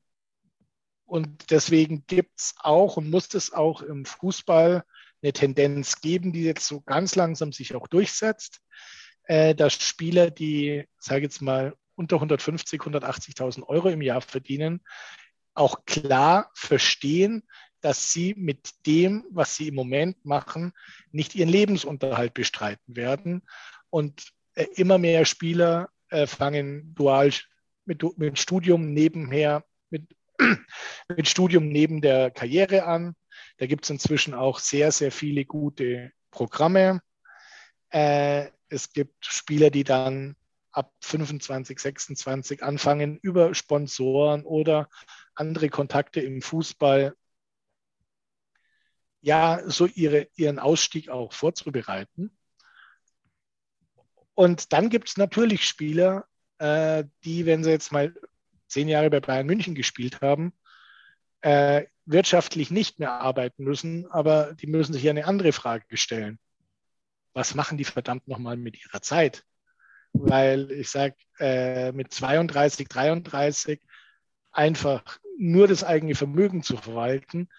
und deswegen gibt es auch und muss es auch im Fußball eine Tendenz geben, die jetzt so ganz langsam sich auch durchsetzt, äh, dass Spieler, die, sage jetzt mal, unter 150, 180.000 Euro im Jahr verdienen, auch klar verstehen, dass sie mit dem, was sie im Moment machen, nicht ihren Lebensunterhalt bestreiten werden. Und äh, immer mehr Spieler äh, fangen dual mit, mit Studium nebenher, mit, (clears throat) mit Studium neben der Karriere an. Da gibt es inzwischen auch sehr, sehr viele gute Programme. Äh, es gibt Spieler, die dann ab 25, 26 anfangen, über Sponsoren oder andere Kontakte im Fußball ja, so ihre, ihren Ausstieg auch vorzubereiten. Und dann gibt es natürlich Spieler, äh, die, wenn sie jetzt mal zehn Jahre bei Bayern München gespielt haben, äh, wirtschaftlich nicht mehr arbeiten müssen, aber die müssen sich eine andere Frage stellen. Was machen die verdammt nochmal mit ihrer Zeit? Weil ich sage, äh, mit 32, 33 einfach nur das eigene Vermögen zu verwalten,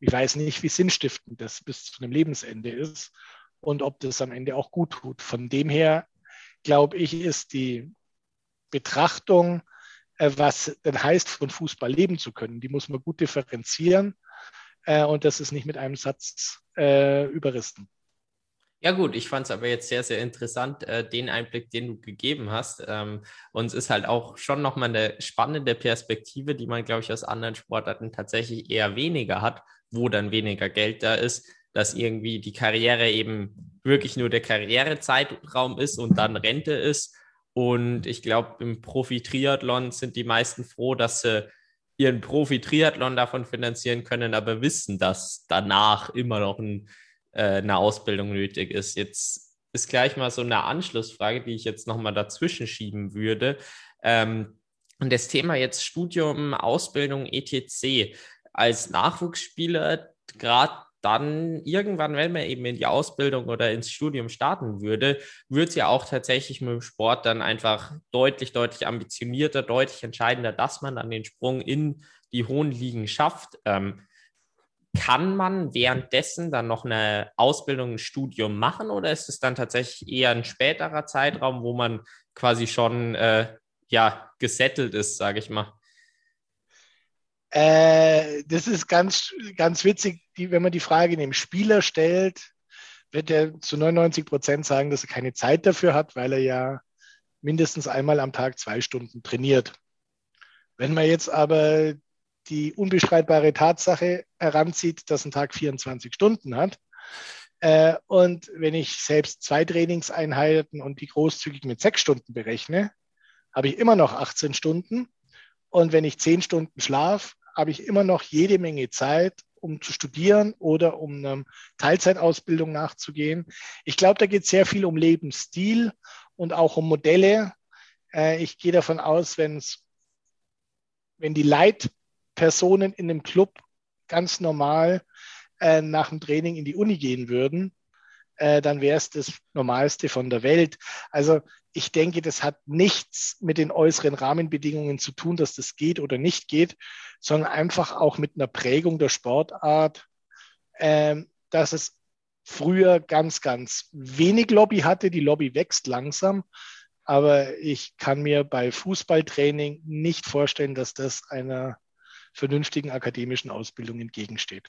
ich weiß nicht, wie sinnstiftend das bis zu einem Lebensende ist und ob das am Ende auch gut tut. Von dem her, glaube ich, ist die Betrachtung, äh, was denn heißt, von Fußball leben zu können, die muss man gut differenzieren äh, und das ist nicht mit einem Satz äh, überrissen. Ja gut, ich fand es aber jetzt sehr, sehr interessant, äh, den Einblick, den du gegeben hast. Ähm, und es ist halt auch schon nochmal eine spannende Perspektive, die man, glaube ich, aus anderen Sportarten tatsächlich eher weniger hat, wo dann weniger Geld da ist, dass irgendwie die Karriere eben wirklich nur der Karrierezeitraum ist und dann Rente ist. Und ich glaube, im Profi-Triathlon sind die meisten froh, dass sie ihren Profi-Triathlon davon finanzieren können, aber wissen, dass danach immer noch ein äh, eine Ausbildung nötig ist. Jetzt ist gleich mal so eine Anschlussfrage, die ich jetzt nochmal dazwischen schieben würde. Ähm, und das Thema jetzt Studium, Ausbildung, etc. Als Nachwuchsspieler, gerade dann irgendwann, wenn man eben in die Ausbildung oder ins Studium starten würde, wird es ja auch tatsächlich mit dem Sport dann einfach deutlich, deutlich ambitionierter, deutlich entscheidender, dass man dann den Sprung in die hohen Ligen schafft. Ähm, kann man währenddessen dann noch eine Ausbildung, ein Studium machen oder ist es dann tatsächlich eher ein späterer Zeitraum, wo man quasi schon äh, ja, gesettelt ist, sage ich mal? Äh, das ist ganz, ganz witzig, die, wenn man die Frage dem Spieler stellt, wird er zu 99 Prozent sagen, dass er keine Zeit dafür hat, weil er ja mindestens einmal am Tag zwei Stunden trainiert. Wenn man jetzt aber die unbestreitbare Tatsache heranzieht, dass ein Tag 24 Stunden hat. Äh, und wenn ich selbst zwei Trainingseinheiten und die großzügig mit sechs Stunden berechne, habe ich immer noch 18 Stunden. Und wenn ich zehn Stunden schlafe, habe ich immer noch jede Menge Zeit, um zu studieren oder um eine Teilzeitausbildung nachzugehen. Ich glaube, da geht sehr viel um Lebensstil und auch um Modelle. Äh, ich gehe davon aus, wenn es wenn die Leit Personen in dem Club ganz normal äh, nach dem Training in die Uni gehen würden, äh, dann wäre es das Normalste von der Welt. Also ich denke, das hat nichts mit den äußeren Rahmenbedingungen zu tun, dass das geht oder nicht geht, sondern einfach auch mit einer Prägung der Sportart, äh, dass es früher ganz, ganz wenig Lobby hatte. Die Lobby wächst langsam. Aber ich kann mir bei Fußballtraining nicht vorstellen, dass das einer vernünftigen akademischen Ausbildung entgegensteht.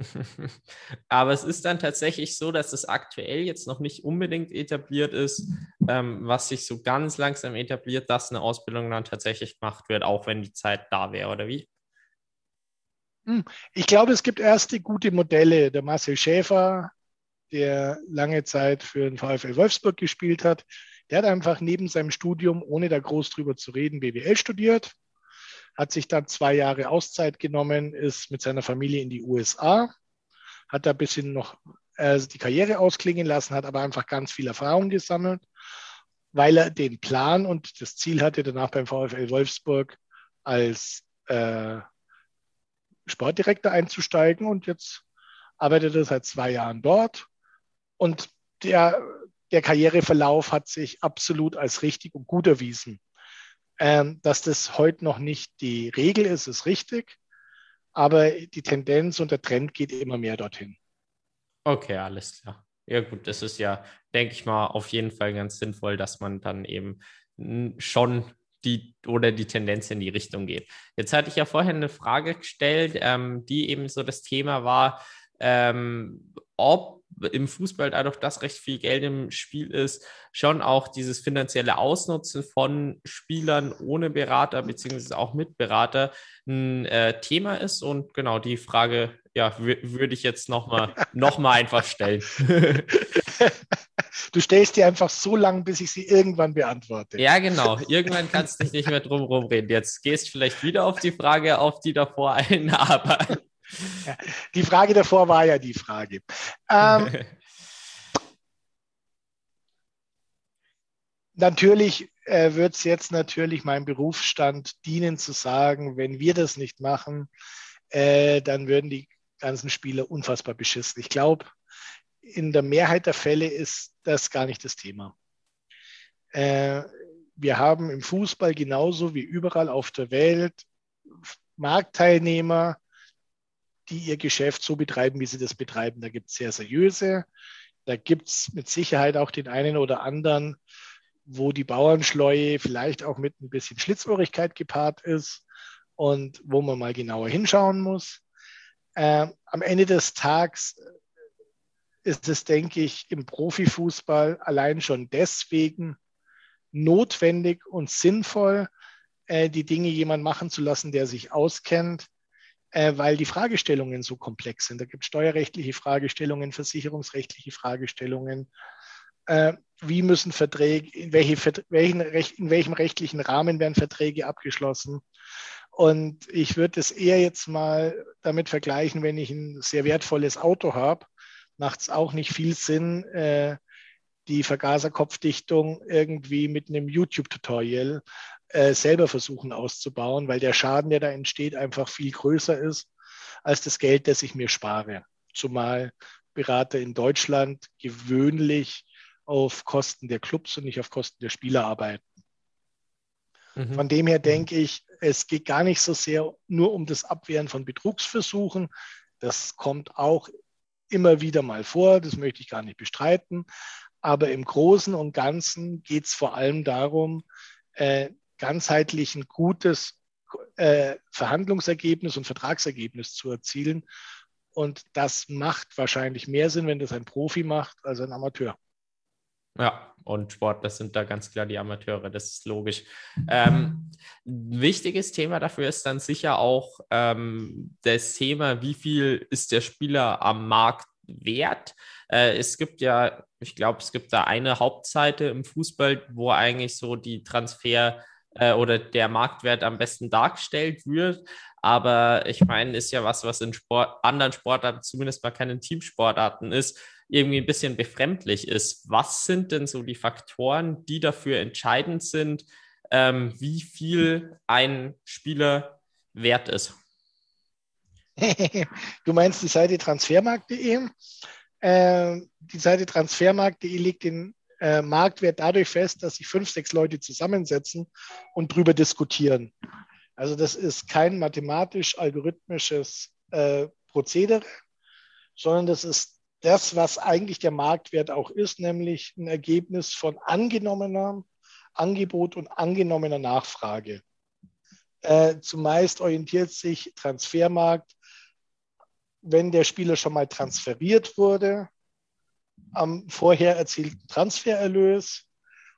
(laughs) Aber es ist dann tatsächlich so, dass es aktuell jetzt noch nicht unbedingt etabliert ist, ähm, was sich so ganz langsam etabliert, dass eine Ausbildung dann tatsächlich gemacht wird, auch wenn die Zeit da wäre, oder wie? Hm, ich glaube, es gibt erste gute Modelle. Der Marcel Schäfer, der lange Zeit für den VfL Wolfsburg gespielt hat, der hat einfach neben seinem Studium, ohne da groß drüber zu reden, BWL studiert, hat sich dann zwei Jahre Auszeit genommen, ist mit seiner Familie in die USA, hat da ein bisschen noch äh, die Karriere ausklingen lassen, hat aber einfach ganz viel Erfahrung gesammelt, weil er den Plan und das Ziel hatte, danach beim VfL Wolfsburg als äh, Sportdirektor einzusteigen und jetzt arbeitet er seit zwei Jahren dort. Und der, der Karriereverlauf hat sich absolut als richtig und gut erwiesen. Ähm, dass das heute noch nicht die Regel ist, ist richtig. Aber die Tendenz und der Trend geht immer mehr dorthin. Okay, alles klar. Ja, gut, das ist ja, denke ich mal, auf jeden Fall ganz sinnvoll, dass man dann eben schon die oder die Tendenz in die Richtung geht. Jetzt hatte ich ja vorhin eine Frage gestellt, ähm, die eben so das Thema war, ähm, ob im Fußball dadurch, dass recht viel Geld im Spiel ist, schon auch dieses finanzielle Ausnutzen von Spielern ohne Berater beziehungsweise auch mit Berater ein äh, Thema ist. Und genau die Frage, ja, würde ich jetzt nochmal (laughs) noch mal einfach stellen. Du stellst die einfach so lang, bis ich sie irgendwann beantworte. Ja, genau. Irgendwann kannst du dich nicht mehr drum herum reden. Jetzt gehst du vielleicht wieder auf die Frage, auf die davor ein, (laughs) aber. Ja, die Frage davor war ja die Frage. Ähm, (laughs) natürlich äh, wird es jetzt natürlich meinem Berufsstand dienen zu sagen, wenn wir das nicht machen, äh, dann würden die ganzen Spieler unfassbar beschissen. Ich glaube, in der Mehrheit der Fälle ist das gar nicht das Thema. Äh, wir haben im Fußball genauso wie überall auf der Welt Marktteilnehmer, die ihr Geschäft so betreiben, wie sie das betreiben. Da gibt es sehr seriöse, da gibt es mit Sicherheit auch den einen oder anderen, wo die Bauernschleue vielleicht auch mit ein bisschen Schlitzohrigkeit gepaart ist und wo man mal genauer hinschauen muss. Äh, am Ende des Tages ist es, denke ich, im Profifußball allein schon deswegen notwendig und sinnvoll, äh, die Dinge jemand machen zu lassen, der sich auskennt, äh, weil die Fragestellungen so komplex sind. Da gibt es steuerrechtliche Fragestellungen, versicherungsrechtliche Fragestellungen. Äh, wie müssen Verträge, in, welche, welchen, in welchem rechtlichen Rahmen werden Verträge abgeschlossen? Und ich würde es eher jetzt mal damit vergleichen, wenn ich ein sehr wertvolles Auto habe macht es auch nicht viel Sinn, äh, die Vergaserkopfdichtung irgendwie mit einem YouTube-Tutorial äh, selber versuchen auszubauen, weil der Schaden, der da entsteht, einfach viel größer ist als das Geld, das ich mir spare. Zumal Berater in Deutschland gewöhnlich auf Kosten der Clubs und nicht auf Kosten der Spieler arbeiten. Mhm. Von dem her denke ich, es geht gar nicht so sehr nur um das Abwehren von Betrugsversuchen. Das kommt auch immer wieder mal vor, das möchte ich gar nicht bestreiten. Aber im Großen und Ganzen geht es vor allem darum, äh, ganzheitlich ein gutes äh, Verhandlungsergebnis und Vertragsergebnis zu erzielen. Und das macht wahrscheinlich mehr Sinn, wenn das ein Profi macht, als ein Amateur. Ja, und Sportler sind da ganz klar die Amateure, das ist logisch. Ähm, wichtiges Thema dafür ist dann sicher auch ähm, das Thema, wie viel ist der Spieler am Markt wert? Äh, es gibt ja, ich glaube, es gibt da eine Hauptseite im Fußball, wo eigentlich so die Transfer äh, oder der Marktwert am besten dargestellt wird. Aber ich meine, ist ja was, was in Sport, anderen Sportarten, zumindest bei keinen Teamsportarten ist, irgendwie ein bisschen befremdlich ist. Was sind denn so die Faktoren, die dafür entscheidend sind, ähm, wie viel ein Spieler wert ist? (laughs) du meinst die Seite transfermarkt.de? Äh, die Seite transfermarkt.de legt den äh, Marktwert dadurch fest, dass sich fünf, sechs Leute zusammensetzen und drüber diskutieren. Also das ist kein mathematisch-algorithmisches äh, Prozedere, sondern das ist das, was eigentlich der Marktwert auch ist, nämlich ein Ergebnis von angenommener Angebot und angenommener Nachfrage. Äh, zumeist orientiert sich Transfermarkt, wenn der Spieler schon mal transferiert wurde, am vorher erzielten Transfererlös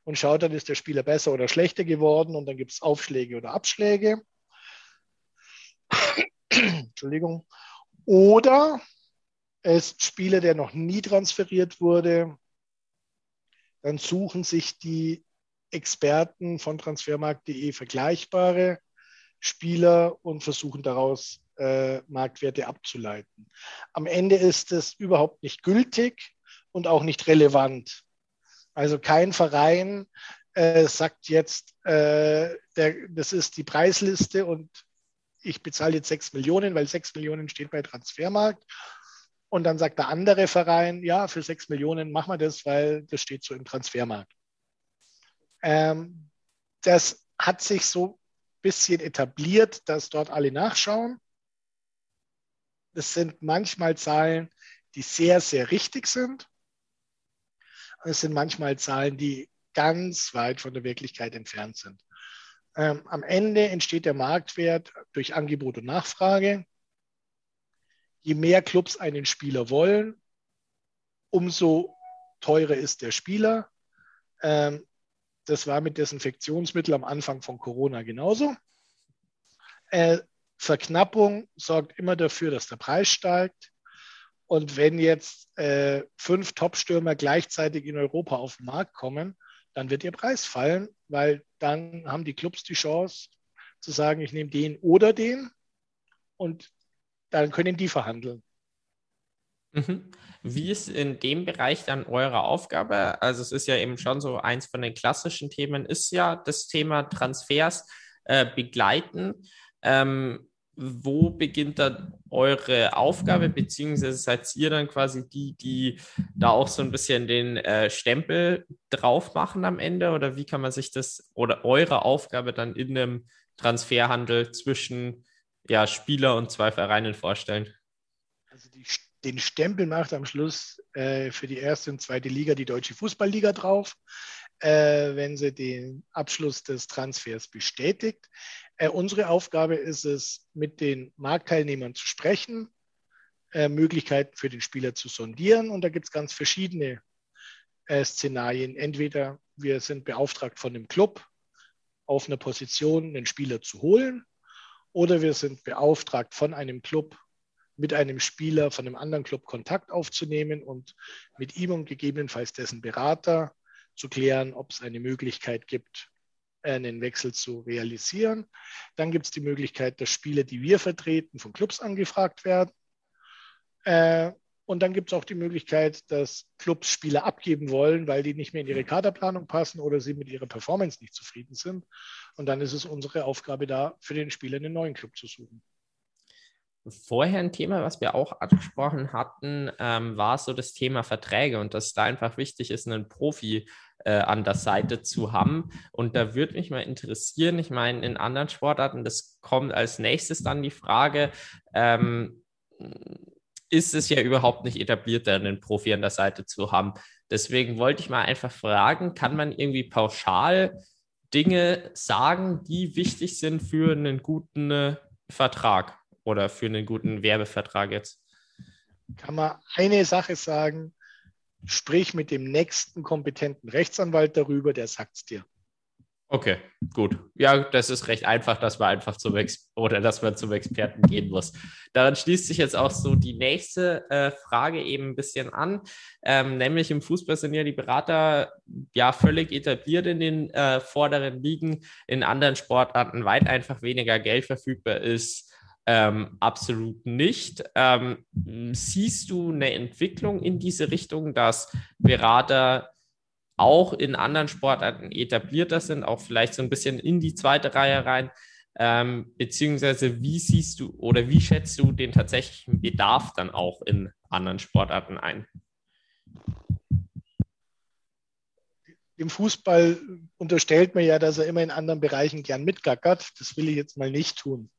und schaut dann, ist der Spieler besser oder schlechter geworden und dann gibt es Aufschläge oder Abschläge. Entschuldigung. Oder es ist Spieler, der noch nie transferiert wurde. Dann suchen sich die Experten von transfermarkt.de vergleichbare Spieler und versuchen daraus äh, Marktwerte abzuleiten. Am Ende ist es überhaupt nicht gültig und auch nicht relevant. Also kein Verein äh, sagt jetzt, äh, der, das ist die Preisliste und ich bezahle jetzt sechs Millionen, weil sechs Millionen steht bei Transfermarkt. Und dann sagt der andere Verein, ja, für sechs Millionen machen wir das, weil das steht so im Transfermarkt. Ähm, das hat sich so ein bisschen etabliert, dass dort alle nachschauen. Das sind manchmal Zahlen, die sehr, sehr richtig sind. Es sind manchmal Zahlen, die ganz weit von der Wirklichkeit entfernt sind. Ähm, am Ende entsteht der Marktwert durch Angebot und Nachfrage. Je mehr Clubs einen Spieler wollen, umso teurer ist der Spieler. Ähm, das war mit Desinfektionsmittel am Anfang von Corona genauso. Äh, Verknappung sorgt immer dafür, dass der Preis steigt. Und wenn jetzt äh, fünf Top-Stürmer gleichzeitig in Europa auf den Markt kommen, dann wird ihr Preis fallen, weil dann haben die Clubs die Chance zu sagen, ich nehme den oder den und dann können die verhandeln. Mhm. Wie ist in dem Bereich dann eure Aufgabe? Also es ist ja eben schon so, eins von den klassischen Themen ist ja das Thema Transfers äh, begleiten. Ähm, wo beginnt dann eure Aufgabe, beziehungsweise seid ihr dann quasi die, die da auch so ein bisschen den äh, Stempel drauf machen am Ende? Oder wie kann man sich das oder eure Aufgabe dann in einem Transferhandel zwischen ja, Spieler und zwei Vereinen vorstellen? Also die, den Stempel macht am Schluss äh, für die erste und zweite Liga die Deutsche Fußballliga drauf, äh, wenn sie den Abschluss des Transfers bestätigt. Äh, unsere Aufgabe ist es, mit den Marktteilnehmern zu sprechen, äh, Möglichkeiten für den Spieler zu sondieren. Und da gibt es ganz verschiedene äh, Szenarien. Entweder wir sind beauftragt von dem Club, auf einer Position einen Spieler zu holen, oder wir sind beauftragt von einem Club, mit einem Spieler von einem anderen Club Kontakt aufzunehmen und mit ihm und gegebenenfalls dessen Berater zu klären, ob es eine Möglichkeit gibt, einen Wechsel zu realisieren. Dann gibt es die Möglichkeit, dass Spiele, die wir vertreten, von Clubs angefragt werden. Äh, und dann gibt es auch die Möglichkeit, dass Clubs Spieler abgeben wollen, weil die nicht mehr in ihre Kaderplanung passen oder sie mit ihrer Performance nicht zufrieden sind. Und dann ist es unsere Aufgabe da, für den Spieler einen neuen Club zu suchen. Vorher ein Thema, was wir auch angesprochen hatten, ähm, war so das Thema Verträge und dass da einfach wichtig ist, einen Profi äh, an der Seite zu haben. Und da würde mich mal interessieren, ich meine, in anderen Sportarten, das kommt als nächstes dann die Frage, ähm, ist es ja überhaupt nicht etabliert, einen Profi an der Seite zu haben. Deswegen wollte ich mal einfach fragen, kann man irgendwie pauschal Dinge sagen, die wichtig sind für einen guten äh, Vertrag oder für einen guten Werbevertrag jetzt? Kann man eine Sache sagen, sprich mit dem nächsten kompetenten Rechtsanwalt darüber, der sagt es dir. Okay, gut. Ja, das ist recht einfach, dass man einfach zum Ex oder dass man zum Experten gehen muss. Daran schließt sich jetzt auch so die nächste äh, Frage eben ein bisschen an. Ähm, nämlich im Fußball sind ja die Berater ja völlig etabliert in den äh, vorderen Ligen, in anderen Sportarten weit einfach weniger Geld verfügbar ist ähm, absolut nicht. Ähm, siehst du eine Entwicklung in diese Richtung, dass Berater auch in anderen Sportarten etablierter sind, auch vielleicht so ein bisschen in die zweite Reihe rein? Ähm, beziehungsweise wie siehst du oder wie schätzt du den tatsächlichen Bedarf dann auch in anderen Sportarten ein? Im Fußball unterstellt man ja, dass er immer in anderen Bereichen gern mitgackert. Das will ich jetzt mal nicht tun.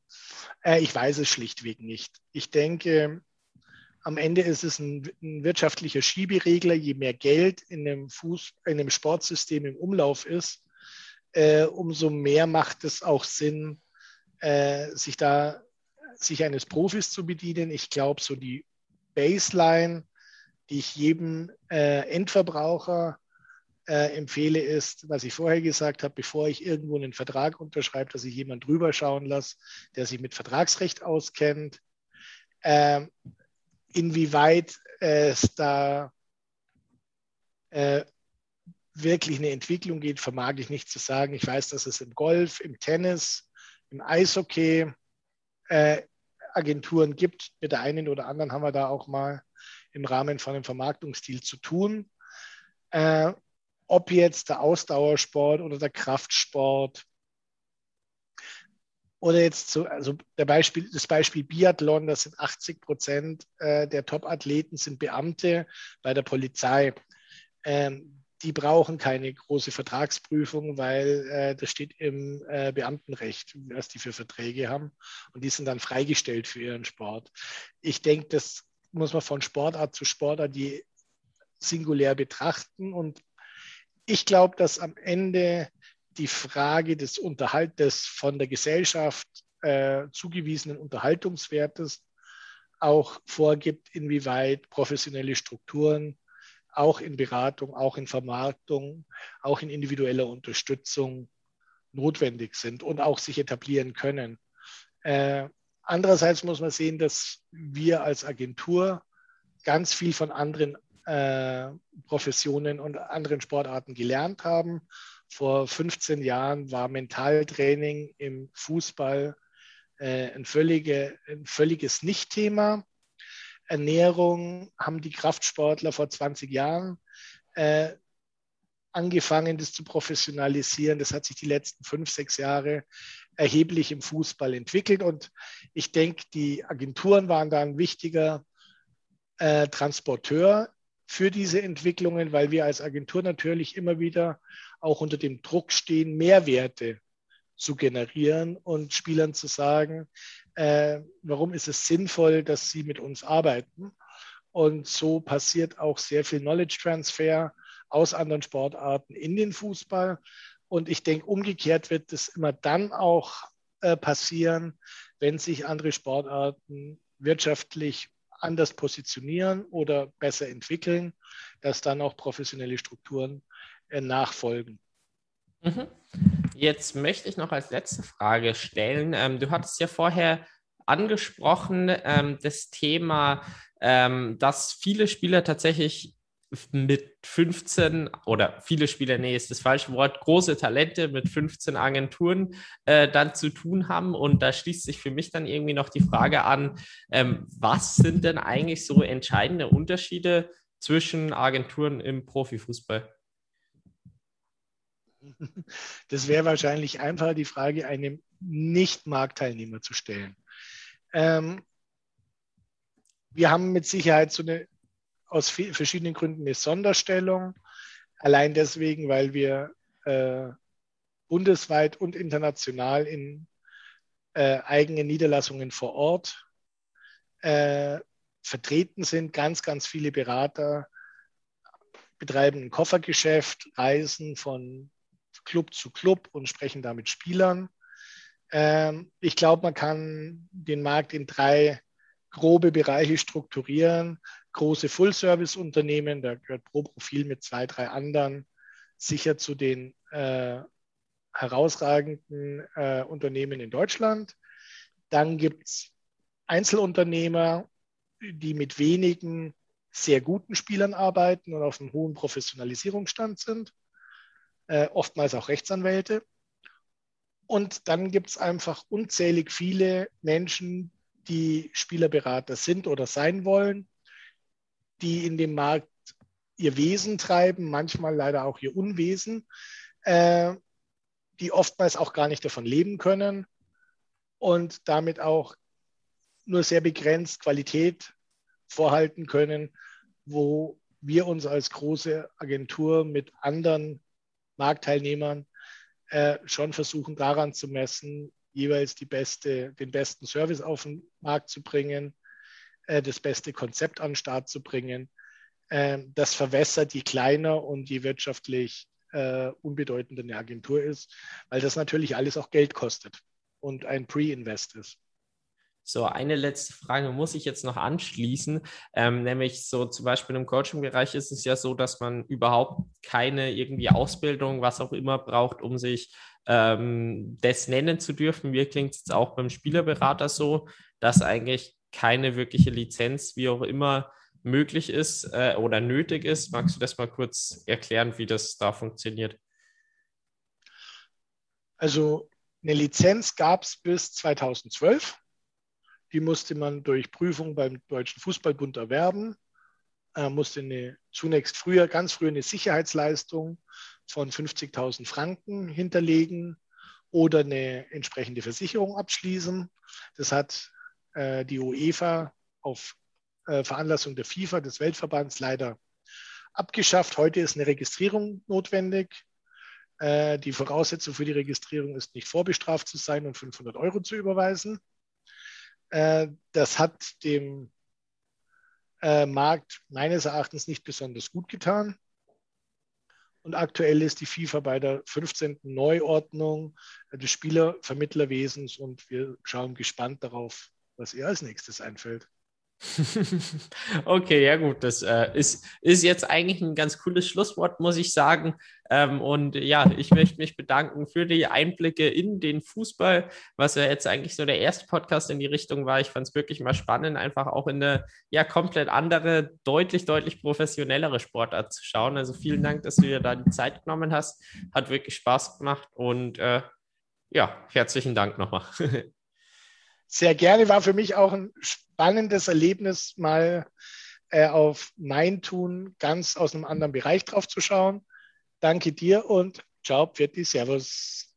Äh, ich weiß es schlichtweg nicht. Ich denke, am Ende ist es ein, ein, wirtschaftlicher Schieberegler. Je mehr Geld in einem, Fuß, in einem Sportsystem im Umlauf ist, äh, umso mehr macht es auch Sinn, äh, sich da sich eines Profis zu bedienen. Ich glaube, so die Baseline, die ich jedem äh, Endverbraucher äh, empfehle, ist, was ich vorher gesagt habe, bevor ich irgendwo einen Vertrag unterschreibe, dass ich jemand drüber schauen lasse, der sich mit Vertragsrecht auskennt, Ähm, inwieweit es da äh, wirklich eine Entwicklung geht, vermag ich nicht zu sagen. Ich weiß, dass es im Golf, im Tennis, im Eishockey äh, Agenturen gibt. Mit der einen oder anderen haben wir da auch mal im Rahmen von einem Vermarktungsstil zu tun. Äh, ob jetzt der Ausdauersport oder der Kraftsport oder jetzt so, also der Beispiel, das Beispiel Biathlon, das sind 80 Prozent äh, der Top-Athleten sind Beamte bei der Polizei. Ähm, die brauchen keine große Vertragsprüfung, weil äh, das steht im äh, Beamtenrecht, was die für Verträge haben. Und die sind dann freigestellt für ihren Sport. Ich denke, das muss man von Sportart zu Sportart die singulär betrachten. Und ich glaube, dass am Ende die Frage des Unterhaltes von der Gesellschaft äh, zugewiesenen Unterhaltungswertes auch vorgibt, inwieweit professionelle Strukturen auch in Beratung, auch in Vermarktung, auch in individueller Unterstützung notwendig sind und auch sich etablieren können. Äh, andererseits muss man sehen, dass wir als Agentur ganz viel von anderen äh, Professionen und anderen Sportarten gelernt haben. Vor 15 Jahren war Mentaltraining im Fußball äh, ein, völlige, ein völliges Nicht-Thema. Ernährung haben die Kraftsportler vor 20 Jahren äh, angefangen, das zu professionalisieren. Das hat sich die letzten fünf, sechs Jahre erheblich im Fußball entwickelt. Und ich denke, die Agenturen waren da ein wichtiger äh, Transporteur für diese Entwicklungen, weil wir als Agentur natürlich immer wieder auch unter dem Druck stehen, Mehrwerte zu generieren und Spielern zu sagen, äh, warum ist es sinnvoll, dass sie mit uns arbeiten. Und so passiert auch sehr viel Knowledge Transfer aus anderen Sportarten in den Fußball. Und ich denke, umgekehrt wird es immer dann auch äh, passieren, wenn sich andere Sportarten wirtschaftlich anders positionieren oder besser entwickeln, dass dann auch professionelle Strukturen äh, nachfolgen. Mhm. Jetzt möchte ich noch als letzte Frage stellen. Ähm, du hattest ja vorher angesprochen, ähm, das Thema, ähm, dass viele Spieler tatsächlich mit 15 oder viele Spieler, nee, ist das falsche Wort, große Talente mit 15 Agenturen äh, dann zu tun haben. Und da schließt sich für mich dann irgendwie noch die Frage an, ähm, was sind denn eigentlich so entscheidende Unterschiede zwischen Agenturen im Profifußball? (laughs) Das wäre wahrscheinlich einfacher, die Frage einem Nicht-Marktteilnehmer zu stellen. Ähm, wir haben mit Sicherheit so eine, aus verschiedenen Gründen eine Sonderstellung. Allein deswegen, weil wir äh, bundesweit und international in äh, eigenen Niederlassungen vor Ort äh, vertreten sind. Ganz, ganz viele Berater betreiben ein Koffergeschäft, reisen von Club zu Club und sprechen da mit Spielern. Ähm, ich glaube, man kann den Markt in drei grobe Bereiche strukturieren. Große Full-Service-Unternehmen, da gehört pro Profil mit zwei, drei anderen sicher zu den äh, herausragenden äh, Unternehmen in Deutschland. Dann gibt es Einzelunternehmer, die mit wenigen sehr guten Spielern arbeiten und auf einem hohen Professionalisierungsstand sind äh, oftmals auch Rechtsanwälte. Und dann gibt es einfach unzählig viele Menschen, die Spielerberater sind oder sein wollen, die in dem Markt ihr Wesen treiben, manchmal leider auch ihr Unwesen, äh, die oftmals auch gar nicht davon leben können und damit auch nur sehr begrenzt Qualität vorhalten können, wo wir uns als große Agentur mit anderen Marktteilnehmern äh, schon versuchen daran zu messen, jeweils beste, den besten Service auf den Markt zu bringen, äh, das beste Konzept an den Start zu bringen. Äh, das verwässert, je kleiner und je wirtschaftlich äh, unbedeutender eine Agentur ist, weil das natürlich alles auch Geld kostet und ein Pre-Invest ist. So, eine letzte Frage muss ich jetzt noch anschließen, ähm, nämlich so zum Beispiel im Coaching-Bereich ist es ja so, dass man überhaupt keine irgendwie Ausbildung, was auch immer braucht, um sich ähm, das nennen zu dürfen. Mir klingt es auch beim Spielerberater so, dass eigentlich keine wirkliche Lizenz, wie auch immer, möglich ist äh, oder nötig ist. Magst du das mal kurz erklären, wie das da funktioniert? Also eine Lizenz gab es bis 2012. Die musste man durch Prüfung beim Deutschen Fußballbund erwerben. Er musste eine, zunächst früher, ganz früher eine Sicherheitsleistung von 50.000 Franken hinterlegen oder eine entsprechende Versicherung abschließen. Das hat äh, die UEFA auf äh, Veranlassung der FIFA, des Weltverbands, leider abgeschafft. Heute ist eine Registrierung notwendig. Äh, die Voraussetzung für die Registrierung ist nicht vorbestraft zu sein und 500 Euro zu überweisen. Äh, das hat dem äh, Markt meines Erachtens nicht besonders gut getan. Und aktuell ist die FIFA bei der 15. Neuordnung des Spielervermittlerwesens und wir schauen gespannt darauf, was ihr als nächstes einfällt. (laughs) okay, ja gut, das äh, ist, ist jetzt eigentlich ein ganz cooles Schlusswort, muss ich sagen. Ähm, und ja, ich möchte mich bedanken für die Einblicke in den Fußball, was ja jetzt eigentlich so der erste Podcast in die Richtung war. Ich fand es wirklich mal spannend, einfach auch in eine ja komplett andere, deutlich, deutlich professionellere Sportart zu schauen. Also vielen Dank, dass du dir da die Zeit genommen hast. Hat wirklich Spaß gemacht und äh, ja, herzlichen Dank nochmal. (laughs) Sehr gerne, war für mich auch ein spannendes Erlebnis, mal äh, auf mein Tun ganz aus einem anderen Bereich drauf zu schauen. Danke dir und ciao, Pfiat, Servus.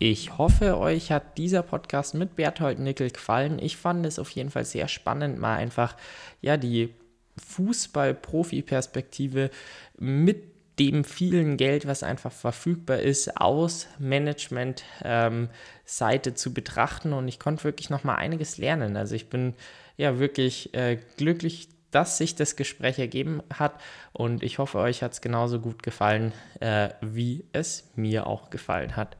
Ich hoffe, euch hat dieser Podcast mit Berthold Nickel gefallen. Ich fand es auf jeden Fall sehr spannend, mal einfach ja die Fußball-Profi-Perspektive mit dem vielen Geld, was einfach verfügbar ist, aus Management-Seite ähm, zu betrachten. Und ich konnte wirklich noch mal einiges lernen. Also ich bin ja wirklich äh, glücklich, dass sich das Gespräch ergeben hat. Und ich hoffe, euch hat es genauso gut gefallen, äh, wie es mir auch gefallen hat.